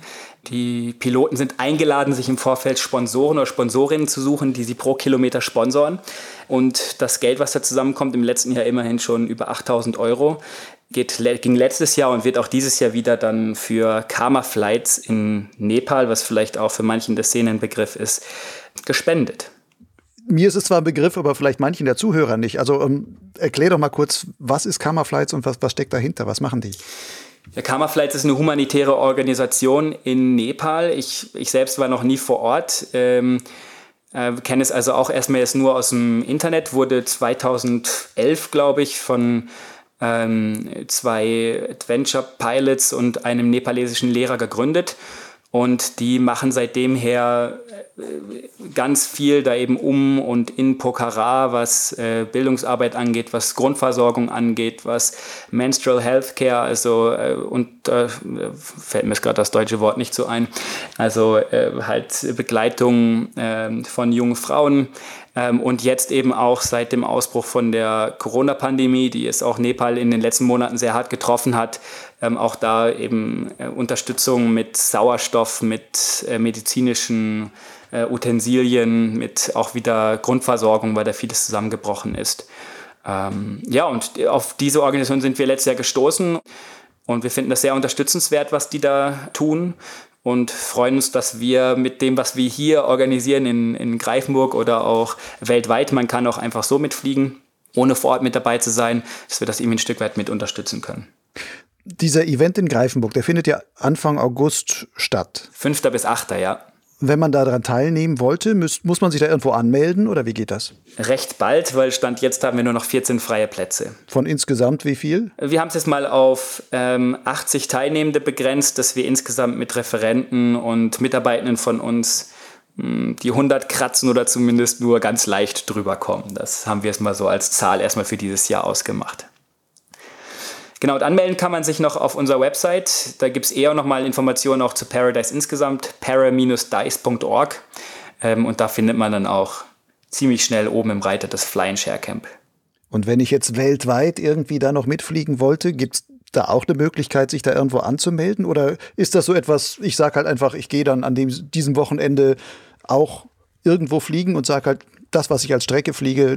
Speaker 1: Die Piloten sind eingeladen, sich im Vorfeld Sponsoren oder Sponsorinnen zu suchen, die sie pro Kilometer sponsoren. Und das Geld, was da zusammenkommt, im letzten Jahr immerhin schon über 8000 Euro, geht, ging letztes Jahr und wird auch dieses Jahr wieder dann für Karma Flights in Nepal, was vielleicht auch für manchen der Szene ein Begriff ist, gespendet.
Speaker 2: Mir ist es zwar ein Begriff, aber vielleicht manchen der Zuhörer nicht. Also um, erklär doch mal kurz, was ist Karma Flights und was, was steckt dahinter? Was machen die?
Speaker 1: Der Karma Flights ist eine humanitäre Organisation in Nepal. Ich, ich selbst war noch nie vor Ort. Ähm, äh, kenne es also auch erstmal jetzt nur aus dem Internet, wurde 2011, glaube ich, von ähm, zwei Adventure Pilots und einem nepalesischen Lehrer gegründet. Und die machen seitdem her ganz viel da eben um und in Pokhara, was äh, Bildungsarbeit angeht, was Grundversorgung angeht, was Menstrual Health Care, also äh, und äh, fällt mir gerade das deutsche Wort nicht so ein, also äh, halt Begleitung ähm, von jungen Frauen und jetzt eben auch seit dem Ausbruch von der Corona-Pandemie, die es auch Nepal in den letzten Monaten sehr hart getroffen hat, ähm, auch da eben äh, Unterstützung mit Sauerstoff, mit äh, medizinischen äh, Utensilien, mit auch wieder Grundversorgung, weil da vieles zusammengebrochen ist. Ähm, ja, und auf diese Organisation sind wir letztes Jahr gestoßen und wir finden das sehr unterstützenswert, was die da tun und freuen uns, dass wir mit dem, was wir hier organisieren in, in Greifenburg oder auch weltweit, man kann auch einfach so mitfliegen, ohne vor Ort mit dabei zu sein, dass wir das irgendwie ein Stück weit mit unterstützen können.
Speaker 2: Dieser Event in Greifenburg, der findet ja Anfang August statt.
Speaker 1: 5. bis 8. ja.
Speaker 2: Wenn man daran teilnehmen wollte, muss, muss man sich da irgendwo anmelden oder wie geht das?
Speaker 1: Recht bald, weil Stand jetzt haben wir nur noch 14 freie Plätze.
Speaker 2: Von insgesamt wie viel?
Speaker 1: Wir haben es jetzt mal auf ähm, 80 Teilnehmende begrenzt, dass wir insgesamt mit Referenten und Mitarbeitenden von uns mh, hm, die 100 kratzen oder zumindest nur ganz leicht drüber kommen. Das haben wir jetzt mal so als Zahl erstmal für dieses Jahr ausgemacht. Genau, und anmelden kann man sich noch auf unserer Website. Da gibt es eher nochmal Informationen auch zu Paradise insgesamt, para-dice.org. Ähm, und da findet man dann auch ziemlich schnell oben im Reiter das Fly and Share Camp.
Speaker 2: Und wenn ich jetzt weltweit irgendwie da noch mitfliegen wollte, gibt es da auch eine Möglichkeit, sich da irgendwo anzumelden? Oder ist das so etwas, ich sage halt einfach, ich gehe dann an dem, diesem Wochenende auch irgendwo fliegen und sage halt, das, was ich als Strecke fliege,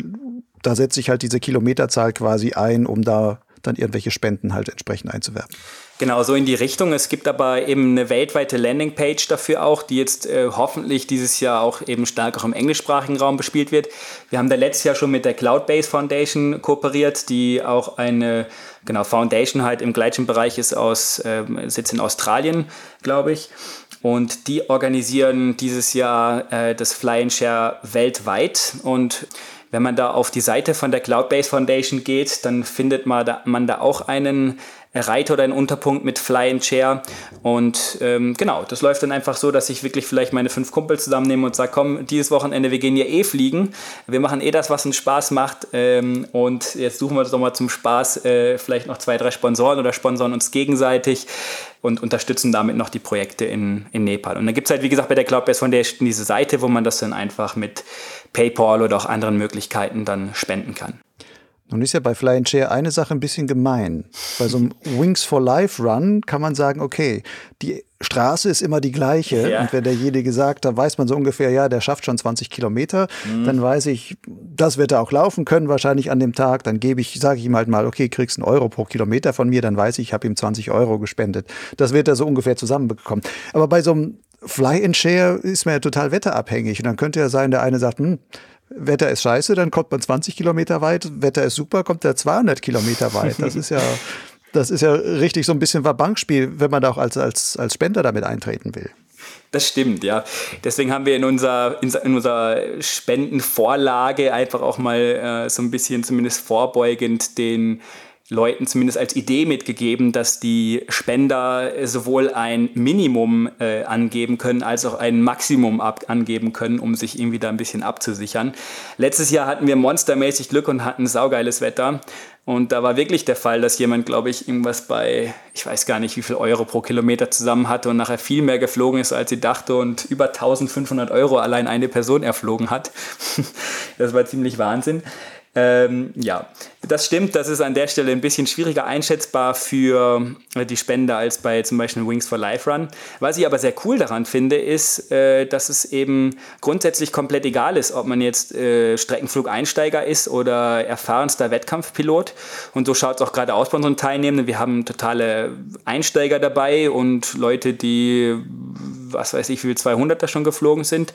Speaker 2: da setze ich halt diese Kilometerzahl quasi ein, um da dann irgendwelche Spenden halt entsprechend einzuwerben.
Speaker 1: Genau, so in die Richtung. Es gibt aber eben eine weltweite Landingpage dafür auch, die jetzt äh, hoffentlich dieses Jahr auch eben stark auch im englischsprachigen Raum bespielt wird. Wir haben da letztes Jahr schon mit der Cloudbase Foundation kooperiert, die auch eine genau Foundation halt im Gleitschirmbereich ist aus äh, sitzt in Australien, glaube ich. Und die organisieren dieses Jahr äh, das Fly and Share weltweit und wenn man da auf die Seite von der Cloudbase Foundation geht, dann findet man da, man da auch einen Reiter oder einen Unterpunkt mit Fly and Chair. Und ähm, genau, das läuft dann einfach so, dass ich wirklich vielleicht meine fünf Kumpel zusammennehme und sage, komm, dieses Wochenende, wir gehen ja eh fliegen. Wir machen eh das, was uns Spaß macht. Ähm, und jetzt suchen wir uns doch mal zum Spaß äh, vielleicht noch zwei, drei Sponsoren oder sponsoren uns gegenseitig und unterstützen damit noch die Projekte in, in Nepal. Und dann gibt es halt, wie gesagt, bei der Cloudbase Foundation diese Seite, wo man das dann einfach mit PayPal oder auch anderen Möglichkeiten dann spenden kann.
Speaker 2: Nun ist ja bei Fly and Share eine Sache ein bisschen gemein. Bei so einem Wings for Life Run kann man sagen, okay, die Straße ist immer die gleiche. Ja. Und wenn derjenige sagt, da weiß man so ungefähr, ja, der schafft schon 20 Kilometer, mhm. dann weiß ich, das wird er auch laufen können, wahrscheinlich an dem Tag. Dann gebe ich, sage ich ihm halt mal, okay, kriegst einen Euro pro Kilometer von mir, dann weiß ich, ich habe ihm 20 Euro gespendet. Das wird er so ungefähr zusammenbekommen. Aber bei so einem Fly and Share ist man ja total wetterabhängig. Und dann könnte ja sein, der eine sagt, hm, Wetter ist scheiße, dann kommt man 20 Kilometer weit. Wetter ist super, kommt er 200 Kilometer weit. Das ist ja, das ist ja richtig so ein bisschen Wabankspiel, wenn man da auch als, als, als Spender damit eintreten will.
Speaker 1: Das stimmt, ja. Deswegen haben wir in unserer, in unserer Spendenvorlage einfach auch mal äh, so ein bisschen zumindest vorbeugend den Leuten zumindest als Idee mitgegeben, dass die Spender sowohl ein Minimum äh, angeben können, als auch ein Maximum ab angeben können, um sich irgendwie da ein bisschen abzusichern. Letztes Jahr hatten wir monstermäßig Glück und hatten saugeiles Wetter. Und da war wirklich der Fall, dass jemand, glaube ich, irgendwas bei, ich weiß gar nicht, wie viel Euro pro Kilometer zusammen hatte und nachher viel mehr geflogen ist, als sie dachte und über 1500 Euro allein eine Person erflogen hat. das war ziemlich Wahnsinn. Ähm, ja, das stimmt. Das ist an der Stelle ein bisschen schwieriger einschätzbar für äh, die Spender als bei zum Beispiel Wings for Life Run. Was ich aber sehr cool daran finde, ist, äh, dass es eben grundsätzlich komplett egal ist, ob man jetzt äh, Streckenflugeinsteiger ist oder erfahrenster Wettkampfpilot. Und so schaut es auch gerade aus bei unseren Teilnehmenden. Wir haben totale Einsteiger dabei und Leute, die, was weiß ich, wie viel 200er schon geflogen sind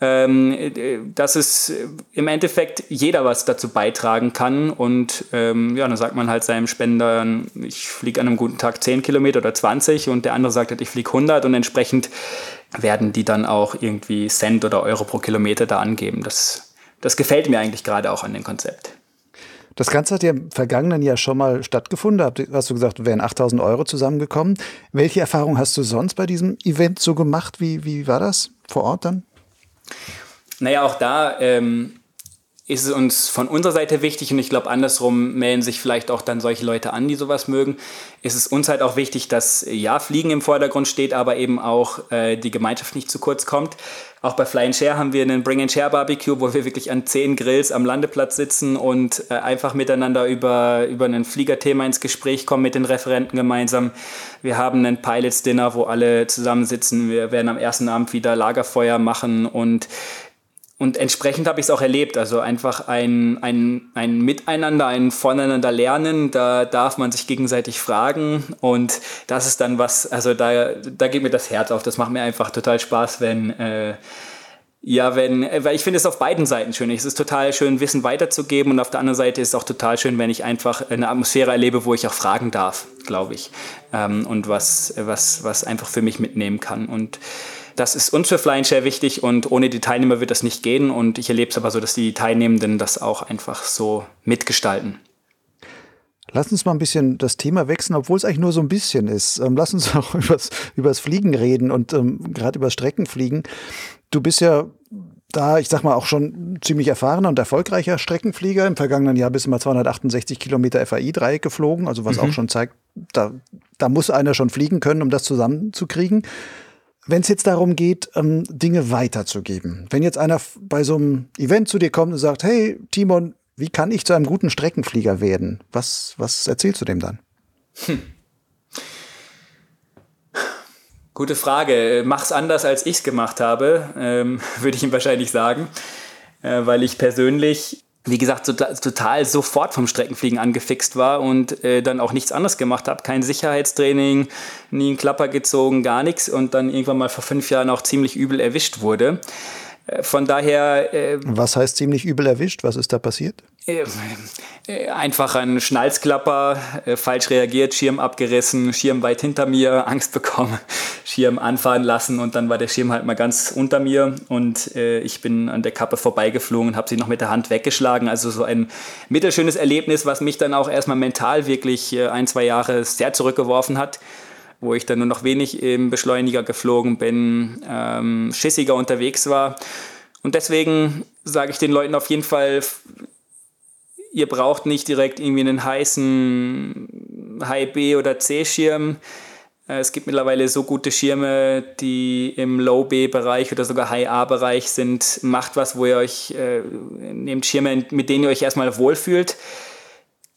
Speaker 1: ähm, dass es im Endeffekt jeder was dazu beitragen kann. Und ähm, ja, dann sagt man halt seinem Spender, ich fliege an einem guten Tag 10 Kilometer oder 20 und der andere sagt halt, ich fliege 100 und entsprechend werden die dann auch irgendwie Cent oder Euro pro Kilometer da angeben. Das, das gefällt mir eigentlich gerade auch an dem Konzept.
Speaker 2: Das Ganze hat ja im vergangenen Jahr schon mal stattgefunden. Hast du gesagt, wären 8000 Euro zusammengekommen. Welche Erfahrung hast du sonst bei diesem Event so gemacht? Wie, wie war das vor Ort dann?
Speaker 1: Naja, auch da ähm, ist es uns von unserer Seite wichtig und ich glaube, andersrum melden sich vielleicht auch dann solche Leute an, die sowas mögen. Ist es uns halt auch wichtig, dass ja, Fliegen im Vordergrund steht, aber eben auch äh, die Gemeinschaft nicht zu kurz kommt. Auch bei Fly and Share haben wir einen Bring and Share Barbecue, wo wir wirklich an zehn Grills am Landeplatz sitzen und äh, einfach miteinander über, über ein Fliegerthema ins Gespräch kommen mit den Referenten gemeinsam. Wir haben einen Pilots Dinner, wo alle zusammensitzen. Wir werden am ersten Abend wieder Lagerfeuer machen und und entsprechend habe ich es auch erlebt. Also einfach ein, ein, ein Miteinander, ein Voneinander lernen. Da darf man sich gegenseitig fragen. Und das ist dann was, also da, da geht mir das Herz auf. Das macht mir einfach total Spaß, wenn. Äh, ja, wenn, weil ich finde es auf beiden Seiten schön. Es ist total schön, Wissen weiterzugeben und auf der anderen Seite ist es auch total schön, wenn ich einfach eine Atmosphäre erlebe, wo ich auch fragen darf, glaube ich. Ähm, und was, was, was einfach für mich mitnehmen kann. Und das ist uns für Fly Share wichtig und ohne die Teilnehmer wird das nicht gehen. Und ich erlebe es aber so, dass die Teilnehmenden das auch einfach so mitgestalten.
Speaker 2: Lass uns mal ein bisschen das Thema wechseln, obwohl es eigentlich nur so ein bisschen ist. Ähm, lass uns auch übers, übers Fliegen reden und ähm, gerade über Streckenfliegen. Du bist ja da, ich sag mal, auch schon ziemlich erfahrener und erfolgreicher Streckenflieger. Im vergangenen Jahr bist du mal 268 Kilometer FAI-Dreieck geflogen, also was mhm. auch schon zeigt, da, da muss einer schon fliegen können, um das zusammenzukriegen. Wenn es jetzt darum geht, ähm, Dinge weiterzugeben, wenn jetzt einer bei so einem Event zu dir kommt und sagt, hey Timon, wie kann ich zu einem guten Streckenflieger werden? Was, was erzählst du dem dann? Hm.
Speaker 1: Gute Frage. Mach's anders, als ich es gemacht habe, ähm, würde ich ihm wahrscheinlich sagen. Äh, weil ich persönlich wie gesagt, total sofort vom Streckenfliegen angefixt war und äh, dann auch nichts anderes gemacht habe. Kein Sicherheitstraining, nie einen Klapper gezogen, gar nichts und dann irgendwann mal vor fünf Jahren auch ziemlich übel erwischt wurde. Äh, von daher.
Speaker 2: Äh, Was heißt ziemlich übel erwischt? Was ist da passiert?
Speaker 1: Äh, äh, einfach ein Schnalzklapper, äh, falsch reagiert, Schirm abgerissen, Schirm weit hinter mir, Angst bekommen, Schirm anfahren lassen und dann war der Schirm halt mal ganz unter mir und ich bin an der Kappe vorbeigeflogen und habe sie noch mit der Hand weggeschlagen. Also so ein mittelschönes Erlebnis, was mich dann auch erstmal mental wirklich ein, zwei Jahre sehr zurückgeworfen hat wo ich dann nur noch wenig im Beschleuniger geflogen bin, ähm, schissiger unterwegs war. Und deswegen sage ich den Leuten auf jeden Fall, ihr braucht nicht direkt irgendwie einen heißen High B oder C Schirm. Äh, es gibt mittlerweile so gute Schirme, die im Low B-Bereich oder sogar High A-Bereich sind. Macht was, wo ihr euch, äh, nehmt Schirme, mit denen ihr euch erstmal wohlfühlt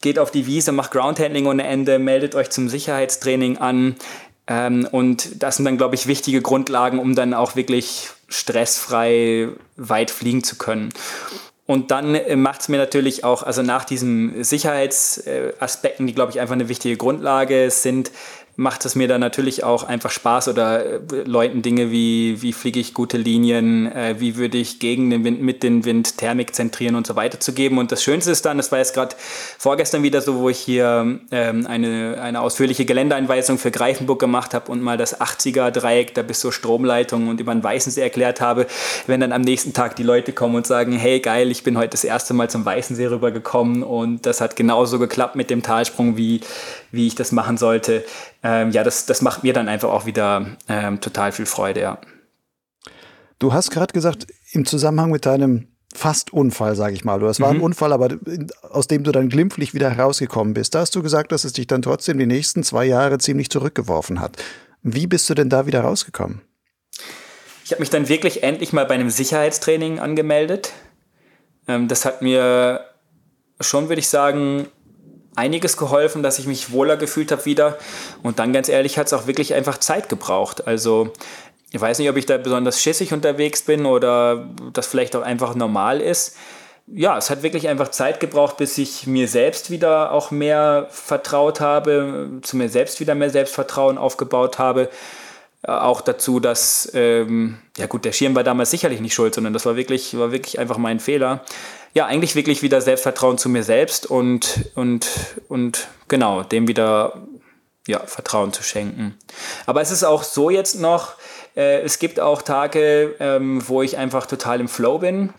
Speaker 1: geht auf die Wiese, macht Groundhandling ohne Ende, meldet euch zum Sicherheitstraining an. Ähm, und das sind dann, glaube ich, wichtige Grundlagen, um dann auch wirklich stressfrei weit fliegen zu können. Und dann äh, macht es mir natürlich auch, also nach diesen Sicherheitsaspekten, die, glaube ich, einfach eine wichtige Grundlage sind, macht es mir dann natürlich auch einfach Spaß oder äh, Leuten Dinge wie, wie fliege ich gute Linien, äh, wie würde ich gegen den Wind, mit dem Wind Thermik zentrieren und so weiter zu geben. Und das Schönste ist dann, das war jetzt gerade vorgestern wieder so, wo ich hier ähm, eine, eine ausführliche Geländeeinweisung für Greifenburg gemacht habe und mal das 80er-Dreieck da bis zur Stromleitung und über den Weißensee erklärt habe, wenn dann am nächsten Tag die Leute kommen und sagen, hey geil, ich bin heute das erste Mal zum Weißensee rübergekommen und das hat genauso geklappt mit dem Talsprung, wie, wie ich das machen sollte ähm, ja, das, das macht mir dann einfach auch wieder ähm, total viel Freude, ja.
Speaker 2: Du hast gerade gesagt, im Zusammenhang mit deinem Fast-Unfall, sage ich mal. Das war mhm. ein Unfall, aber aus dem du dann glimpflich wieder herausgekommen bist. Da hast du gesagt, dass es dich dann trotzdem die nächsten zwei Jahre ziemlich zurückgeworfen hat. Wie bist du denn da wieder rausgekommen?
Speaker 1: Ich habe mich dann wirklich endlich mal bei einem Sicherheitstraining angemeldet. Ähm, das hat mir schon, würde ich sagen, einiges geholfen, dass ich mich wohler gefühlt habe wieder. Und dann ganz ehrlich hat es auch wirklich einfach Zeit gebraucht. Also ich weiß nicht, ob ich da besonders schissig unterwegs bin oder das vielleicht auch einfach normal ist. Ja, es hat wirklich einfach Zeit gebraucht, bis ich mir selbst wieder auch mehr vertraut habe, zu mir selbst wieder mehr Selbstvertrauen aufgebaut habe. Auch dazu, dass, ähm, ja gut, der Schirm war damals sicherlich nicht schuld, sondern das war wirklich, war wirklich einfach mein Fehler ja, eigentlich wirklich wieder Selbstvertrauen zu mir selbst und, und, und genau, dem wieder ja, Vertrauen zu schenken. Aber es ist auch so jetzt noch, äh, es gibt auch Tage, ähm, wo ich einfach total im Flow bin.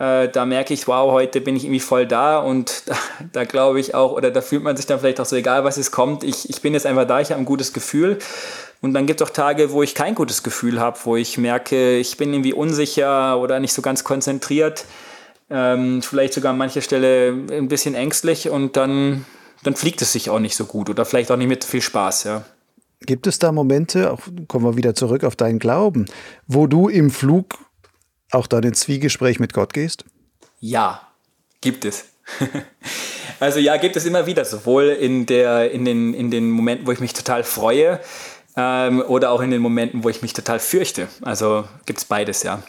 Speaker 1: Äh, da merke ich, wow, heute bin ich irgendwie voll da und da, da glaube ich auch, oder da fühlt man sich dann vielleicht auch so, egal was es kommt, ich, ich bin jetzt einfach da, ich habe ein gutes Gefühl. Und dann gibt es auch Tage, wo ich kein gutes Gefühl habe, wo ich merke, ich bin irgendwie unsicher oder nicht so ganz konzentriert, ähm, vielleicht sogar an mancher Stelle ein bisschen ängstlich und dann, dann fliegt es sich auch nicht so gut oder vielleicht auch nicht mit viel Spaß, ja.
Speaker 2: Gibt es da Momente, auch kommen wir wieder zurück auf deinen Glauben, wo du im Flug auch dann ins Zwiegespräch mit Gott gehst?
Speaker 1: Ja, gibt es. also ja, gibt es immer wieder, sowohl in, der, in, den, in den Momenten, wo ich mich total freue, ähm, oder auch in den Momenten, wo ich mich total fürchte. Also gibt es beides, ja.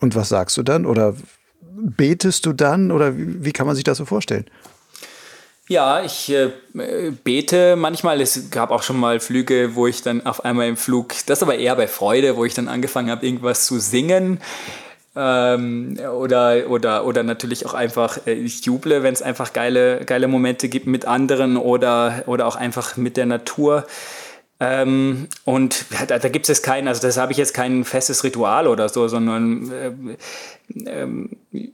Speaker 2: Und was sagst du dann? Oder betest du dann? Oder wie, wie kann man sich das so vorstellen?
Speaker 1: Ja, ich äh, bete manchmal. Es gab auch schon mal Flüge, wo ich dann auf einmal im Flug, das aber eher bei Freude, wo ich dann angefangen habe, irgendwas zu singen. Ähm, oder, oder, oder natürlich auch einfach, äh, ich juble, wenn es einfach geile, geile Momente gibt mit anderen oder, oder auch einfach mit der Natur. Ähm, und da, da gibt es jetzt kein, also das habe ich jetzt kein festes Ritual oder so, sondern äh, äh,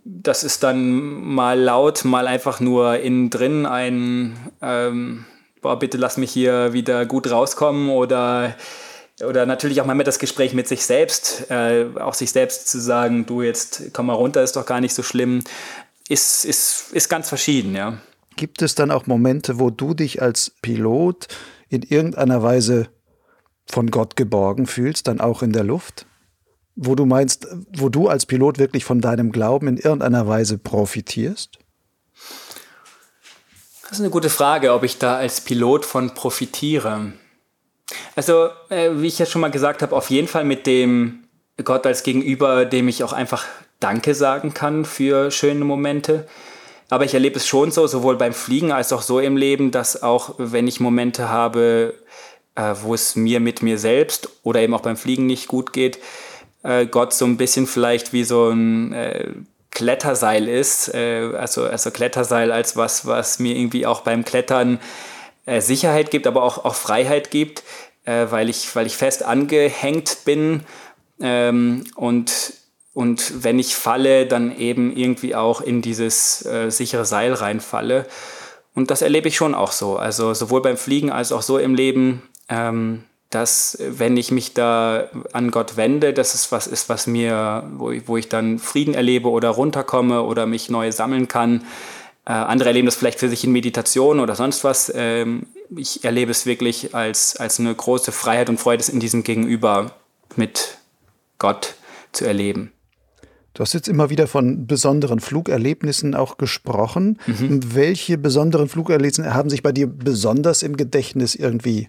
Speaker 1: das ist dann mal laut, mal einfach nur innen drin ein, ähm, boah, bitte lass mich hier wieder gut rauskommen oder oder natürlich auch mal mit das Gespräch mit sich selbst, äh, auch sich selbst zu sagen, du jetzt komm mal runter, ist doch gar nicht so schlimm, ist, ist, ist ganz verschieden, ja.
Speaker 2: Gibt es dann auch Momente, wo du dich als Pilot in irgendeiner Weise von Gott geborgen fühlst, dann auch in der Luft? Wo du meinst, wo du als Pilot wirklich von deinem Glauben in irgendeiner Weise profitierst?
Speaker 1: Das ist eine gute Frage, ob ich da als Pilot von profitiere. Also, äh, wie ich ja schon mal gesagt habe, auf jeden Fall mit dem Gott als Gegenüber, dem ich auch einfach Danke sagen kann für schöne Momente. Aber ich erlebe es schon so, sowohl beim Fliegen als auch so im Leben, dass auch wenn ich Momente habe, äh, wo es mir mit mir selbst oder eben auch beim Fliegen nicht gut geht, äh, Gott so ein bisschen vielleicht wie so ein äh, Kletterseil ist, äh, also, also Kletterseil als was, was mir irgendwie auch beim Klettern äh, Sicherheit gibt, aber auch, auch Freiheit gibt, äh, weil, ich, weil ich fest angehängt bin ähm, und und wenn ich falle, dann eben irgendwie auch in dieses äh, sichere Seil reinfalle. Und das erlebe ich schon auch so. Also sowohl beim Fliegen als auch so im Leben, ähm, dass wenn ich mich da an Gott wende, dass es was ist, was mir, wo ich, wo ich dann Frieden erlebe oder runterkomme oder mich neu sammeln kann. Äh, andere erleben das vielleicht für sich in Meditation oder sonst was. Ähm, ich erlebe es wirklich als, als eine große Freiheit und Freude in diesem Gegenüber mit Gott zu erleben.
Speaker 2: Du hast jetzt immer wieder von besonderen Flugerlebnissen auch gesprochen. Mhm. Welche besonderen Flugerlebnisse haben sich bei dir besonders im Gedächtnis irgendwie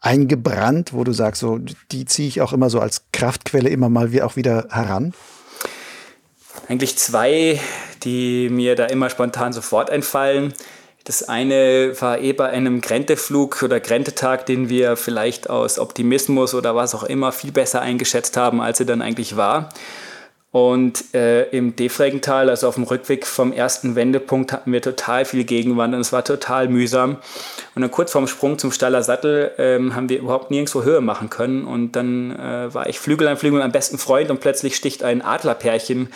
Speaker 2: eingebrannt, wo du sagst, so die ziehe ich auch immer so als Kraftquelle immer mal wie auch wieder heran?
Speaker 1: Eigentlich zwei, die mir da immer spontan sofort einfallen. Das eine war eh bei einem Grenteflug oder Grentetag, den wir vielleicht aus Optimismus oder was auch immer viel besser eingeschätzt haben, als er dann eigentlich war. Und äh, im Defregental, also auf dem Rückweg vom ersten Wendepunkt, hatten wir total viel Gegenwand und es war total mühsam. Und dann kurz vorm Sprung zum Staller Sattel ähm, haben wir überhaupt nirgendwo Höhe machen können. Und dann äh, war ich Flügel an Flügel mit meinem besten Freund und plötzlich sticht ein Adlerpärchen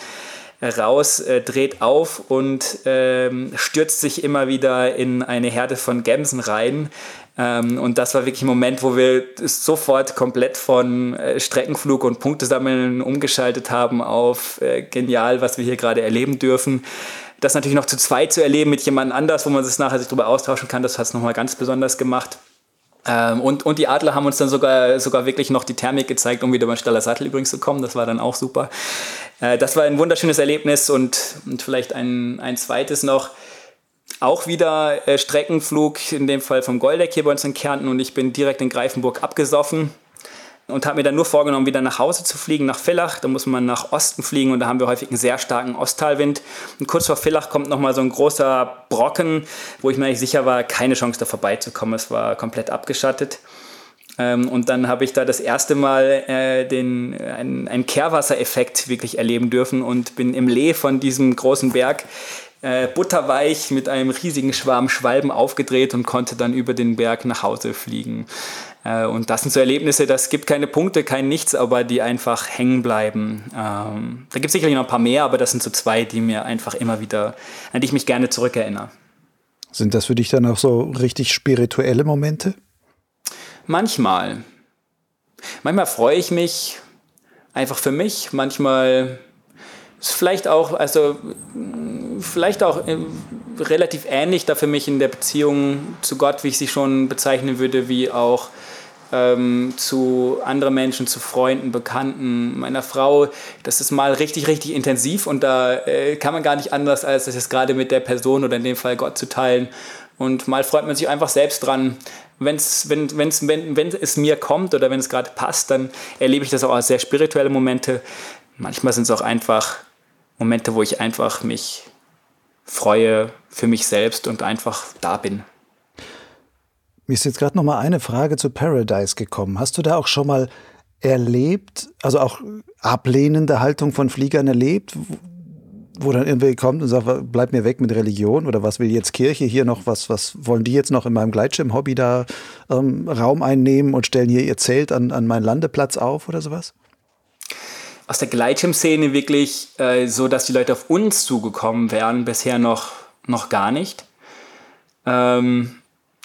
Speaker 1: raus, äh, dreht auf und ähm, stürzt sich immer wieder in eine Herde von Gämsen rein. Ähm, und das war wirklich ein Moment, wo wir sofort komplett von äh, Streckenflug und Punktesammeln umgeschaltet haben auf äh, genial, was wir hier gerade erleben dürfen. Das natürlich noch zu zweit zu erleben mit jemand anders, wo man sich nachher sich darüber austauschen kann, das hat es nochmal ganz besonders gemacht. Ähm, und, und die Adler haben uns dann sogar, sogar wirklich noch die Thermik gezeigt, um wieder beim Staller Sattel übrigens zu kommen. Das war dann auch super. Äh, das war ein wunderschönes Erlebnis und, und vielleicht ein, ein zweites noch. Auch wieder äh, Streckenflug, in dem Fall vom Goldeck hier bei uns in Kärnten und ich bin direkt in Greifenburg abgesoffen und habe mir dann nur vorgenommen, wieder nach Hause zu fliegen, nach Villach. Da muss man nach Osten fliegen und da haben wir häufig einen sehr starken Osttalwind. Und kurz vor Villach kommt nochmal so ein großer Brocken, wo ich mir eigentlich sicher war, keine Chance da vorbeizukommen. Es war komplett abgeschattet. Ähm, und dann habe ich da das erste Mal äh, den, einen, einen Kehrwassereffekt wirklich erleben dürfen und bin im Lee von diesem großen Berg äh, butterweich mit einem riesigen Schwarm Schwalben aufgedreht und konnte dann über den Berg nach Hause fliegen. Äh, und das sind so Erlebnisse, das gibt keine Punkte, kein Nichts, aber die einfach hängen bleiben. Ähm, da gibt es sicherlich noch ein paar mehr, aber das sind so zwei, die mir einfach immer wieder, an die ich mich gerne zurückerinnere.
Speaker 2: Sind das für dich dann auch so richtig spirituelle Momente?
Speaker 1: Manchmal. Manchmal freue ich mich einfach für mich, manchmal ist vielleicht auch, also vielleicht auch äh, relativ ähnlich da für mich in der Beziehung zu Gott, wie ich sie schon bezeichnen würde, wie auch ähm, zu anderen Menschen, zu Freunden, Bekannten, meiner Frau. Das ist mal richtig, richtig intensiv und da äh, kann man gar nicht anders, als das gerade mit der Person oder in dem Fall Gott zu teilen. Und mal freut man sich einfach selbst dran. Wenn's, wenn, wenn's, wenn, wenn es mir kommt oder wenn es gerade passt, dann erlebe ich das auch als sehr spirituelle Momente. Manchmal sind es auch einfach Momente, wo ich einfach mich freue für mich selbst und einfach da bin.
Speaker 2: Mir ist jetzt gerade noch mal eine Frage zu Paradise gekommen. Hast du da auch schon mal erlebt, also auch ablehnende Haltung von Fliegern erlebt, wo dann irgendwer kommt und sagt, bleib mir weg mit Religion oder was will jetzt Kirche hier noch, was, was wollen die jetzt noch in meinem Gleitschirm-Hobby da ähm, Raum einnehmen und stellen hier ihr Zelt an, an meinen Landeplatz auf oder sowas?
Speaker 1: Aus der Gleitschirm-Szene wirklich äh, so, dass die Leute auf uns zugekommen wären, bisher noch, noch gar nicht. Ähm,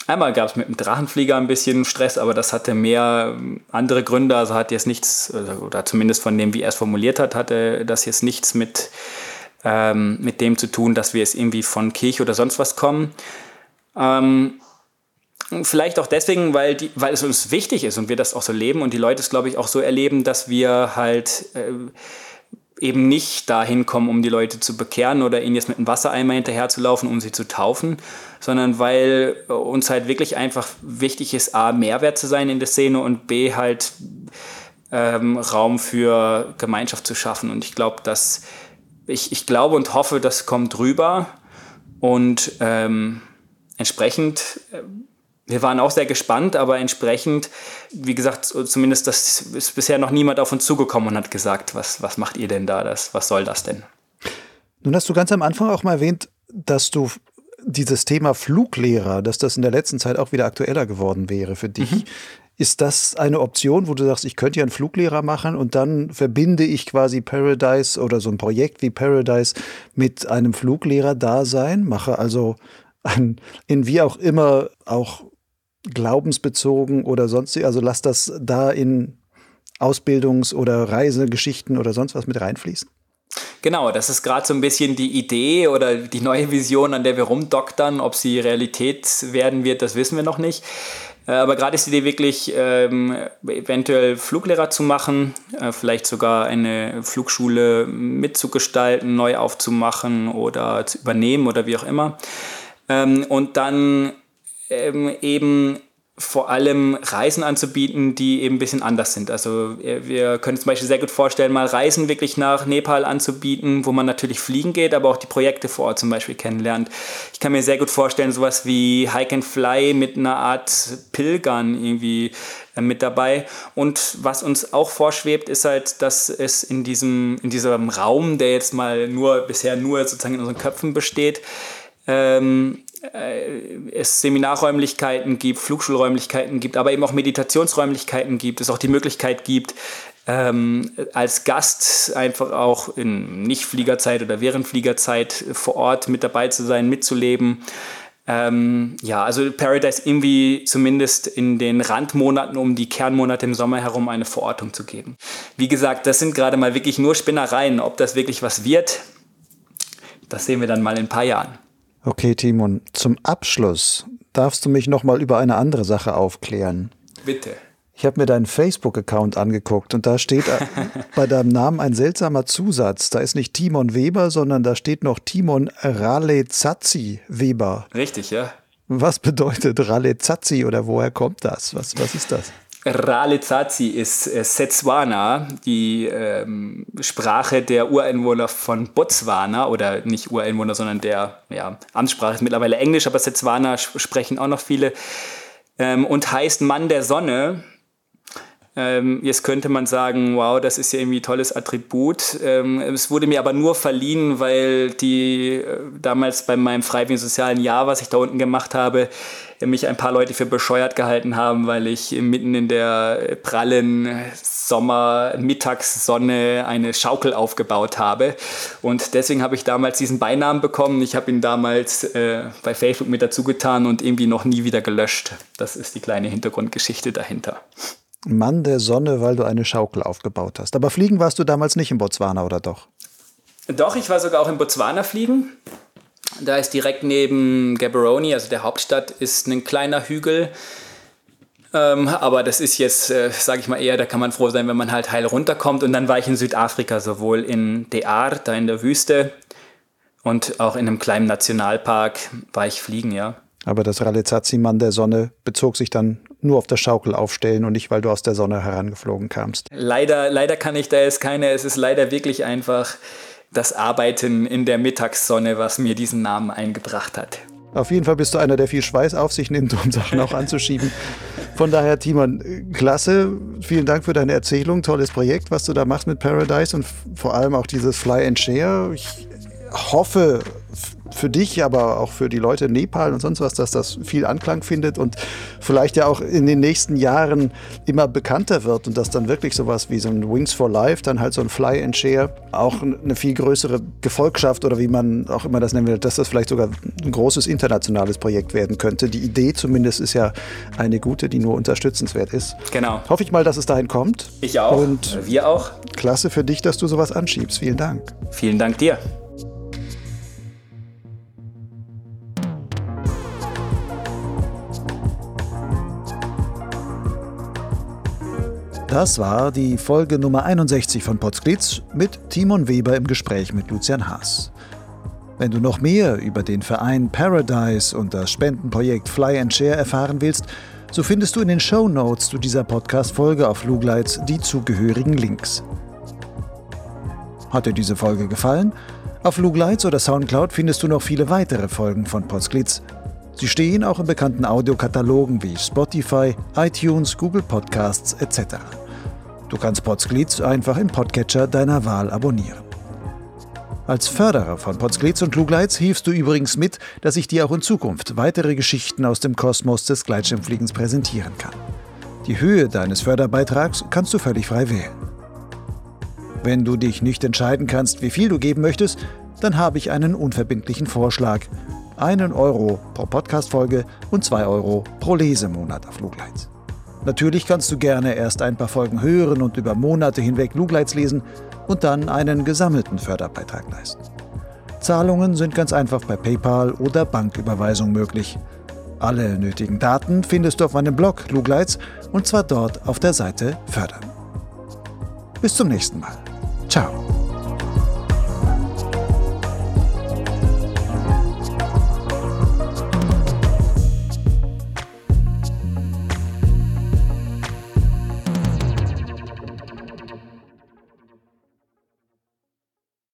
Speaker 1: Einmal gab es mit dem Drachenflieger ein bisschen Stress, aber das hatte mehr ähm, andere Gründe. Also hat jetzt nichts, also, oder zumindest von dem, wie er es formuliert hat, hatte das jetzt nichts mit, ähm, mit dem zu tun, dass wir jetzt irgendwie von Kirche oder sonst was kommen. Ähm, vielleicht auch deswegen, weil, die, weil es uns wichtig ist und wir das auch so leben und die Leute es, glaube ich, auch so erleben, dass wir halt. Äh, eben nicht dahin kommen, um die Leute zu bekehren oder ihnen jetzt mit einem Wassereimer hinterherzulaufen, um sie zu taufen, sondern weil uns halt wirklich einfach wichtig ist, A, Mehrwert zu sein in der Szene und B, halt ähm, Raum für Gemeinschaft zu schaffen. Und ich glaube, dass ich, ich glaube und hoffe, das kommt rüber und ähm, entsprechend äh, wir waren auch sehr gespannt, aber entsprechend, wie gesagt, zumindest das ist bisher noch niemand auf uns zugekommen und hat gesagt, was, was macht ihr denn da, das, was soll das denn?
Speaker 2: Nun hast du ganz am Anfang auch mal erwähnt, dass du dieses Thema Fluglehrer, dass das in der letzten Zeit auch wieder aktueller geworden wäre für dich. Mhm. Ist das eine Option, wo du sagst, ich könnte ja einen Fluglehrer machen und dann verbinde ich quasi Paradise oder so ein Projekt wie Paradise mit einem Fluglehrer-Dasein, mache also ein, in wie auch immer auch glaubensbezogen oder sonstig. Also lass das da in Ausbildungs- oder Reisegeschichten oder sonst was mit reinfließen.
Speaker 1: Genau, das ist gerade so ein bisschen die Idee oder die neue Vision, an der wir rumdoktern. Ob sie Realität werden wird, das wissen wir noch nicht. Äh, aber gerade ist die Idee wirklich, ähm, eventuell Fluglehrer zu machen, äh, vielleicht sogar eine Flugschule mitzugestalten, neu aufzumachen oder zu übernehmen oder wie auch immer. Ähm, und dann ähm, eben vor allem Reisen anzubieten, die eben ein bisschen anders sind. Also äh, wir können zum Beispiel sehr gut vorstellen, mal Reisen wirklich nach Nepal anzubieten, wo man natürlich fliegen geht, aber auch die Projekte vor Ort zum Beispiel kennenlernt. Ich kann mir sehr gut vorstellen, sowas wie Hike and Fly mit einer Art Pilgern irgendwie äh, mit dabei. Und was uns auch vorschwebt, ist halt, dass es in diesem, in diesem Raum, der jetzt mal nur bisher nur sozusagen in unseren Köpfen besteht, ähm, äh, es Seminarräumlichkeiten gibt, Flugschulräumlichkeiten gibt, aber eben auch Meditationsräumlichkeiten gibt, es auch die Möglichkeit gibt, ähm, als Gast einfach auch in Nicht-Fliegerzeit oder während Fliegerzeit vor Ort mit dabei zu sein, mitzuleben. Ähm, ja, also Paradise irgendwie zumindest in den Randmonaten um die Kernmonate im Sommer herum eine Verortung zu geben. Wie gesagt, das sind gerade mal wirklich nur Spinnereien. Ob das wirklich was wird, das sehen wir dann mal in ein paar Jahren.
Speaker 2: Okay, Timon, zum Abschluss darfst du mich noch mal über eine andere Sache aufklären.
Speaker 1: Bitte.
Speaker 2: Ich habe mir deinen Facebook-Account angeguckt und da steht bei deinem Namen ein seltsamer Zusatz. Da ist nicht Timon Weber, sondern da steht noch Timon Ralezazzi Weber.
Speaker 1: Richtig, ja.
Speaker 2: Was bedeutet Ralezazzi oder woher kommt das? Was, was ist das?
Speaker 1: Ralezazi ist äh, Setswana, die ähm, Sprache der Ureinwohner von Botswana oder nicht Ureinwohner, sondern der ja, Amtssprache ist mittlerweile Englisch, aber Setswana sprechen auch noch viele ähm, und heißt Mann der Sonne. Ähm, jetzt könnte man sagen, wow, das ist ja irgendwie ein tolles Attribut. Ähm, es wurde mir aber nur verliehen, weil die äh, damals bei meinem freiwilligen sozialen Jahr, was ich da unten gemacht habe, mich ein paar Leute für bescheuert gehalten haben, weil ich mitten in der prallen Sommer-Mittagssonne eine Schaukel aufgebaut habe. Und deswegen habe ich damals diesen Beinamen bekommen. Ich habe ihn damals äh, bei Facebook mit dazu getan und irgendwie noch nie wieder gelöscht. Das ist die kleine Hintergrundgeschichte dahinter.
Speaker 2: Mann der Sonne, weil du eine Schaukel aufgebaut hast. Aber fliegen warst du damals nicht in Botswana, oder doch?
Speaker 1: Doch, ich war sogar auch in Botswana fliegen. Da ist direkt neben Gaborone, also der Hauptstadt, ist ein kleiner Hügel. Ähm, aber das ist jetzt, äh, sage ich mal eher, da kann man froh sein, wenn man halt heil runterkommt. Und dann war ich in Südafrika, sowohl in Dear, da in der Wüste, und auch in einem kleinen Nationalpark war ich fliegen, ja.
Speaker 2: Aber das Ralezazi-Mann der Sonne bezog sich dann nur auf das Schaukel aufstellen und nicht, weil du aus der Sonne herangeflogen kamst.
Speaker 1: Leider, leider kann ich da jetzt keine, es ist leider wirklich einfach das Arbeiten in der Mittagssonne, was mir diesen Namen eingebracht hat.
Speaker 2: Auf jeden Fall bist du einer, der viel Schweiß auf sich nimmt, um Sachen auch anzuschieben. Von daher, Timon, klasse. Vielen Dank für deine Erzählung. Tolles Projekt, was du da machst mit Paradise und vor allem auch dieses Fly and Share. Ich hoffe für dich, aber auch für die Leute in Nepal und sonst was, dass das viel Anklang findet und vielleicht ja auch in den nächsten Jahren immer bekannter wird und dass dann wirklich sowas wie so ein Wings for Life, dann halt so ein Fly and Share auch eine viel größere Gefolgschaft oder wie man auch immer das nennen will, dass das vielleicht sogar ein großes internationales Projekt werden könnte. Die Idee zumindest ist ja eine gute, die nur unterstützenswert ist.
Speaker 1: Genau.
Speaker 2: Hoffe ich mal, dass es dahin kommt.
Speaker 1: Ich auch.
Speaker 2: Und
Speaker 1: wir auch.
Speaker 2: Klasse für dich, dass du sowas anschiebst. Vielen Dank.
Speaker 1: Vielen Dank dir.
Speaker 2: Das war die Folge Nummer 61 von Potsglitz mit Timon Weber im Gespräch mit Lucian Haas. Wenn du noch mehr über den Verein Paradise und das Spendenprojekt Fly and Share erfahren willst, so findest du in den Show Notes zu dieser Podcast-Folge auf Lugleits die zugehörigen Links. Hat dir diese Folge gefallen? Auf Lugleits oder Soundcloud findest du noch viele weitere Folgen von Potsglitz. Sie stehen auch in bekannten Audiokatalogen wie Spotify, iTunes, Google Podcasts etc. Du kannst Potsglitz einfach im Podcatcher deiner Wahl abonnieren. Als Förderer von Potsglitz und Klugleits hilfst du übrigens mit, dass ich dir auch in Zukunft weitere Geschichten aus dem Kosmos des Gleitschirmfliegens präsentieren kann. Die Höhe deines Förderbeitrags kannst du völlig frei wählen. Wenn du dich nicht entscheiden kannst, wie viel du geben möchtest, dann habe ich einen unverbindlichen Vorschlag – einen Euro pro Podcast-Folge und zwei Euro pro Lesemonat auf Lugleitz. Natürlich kannst du gerne erst ein paar Folgen hören und über Monate hinweg Lugleitz lesen und dann einen gesammelten Förderbeitrag leisten. Zahlungen sind ganz einfach bei PayPal oder Banküberweisung möglich. Alle nötigen Daten findest du auf meinem Blog Lugleitz und zwar dort auf der Seite Fördern. Bis zum nächsten Mal. Ciao.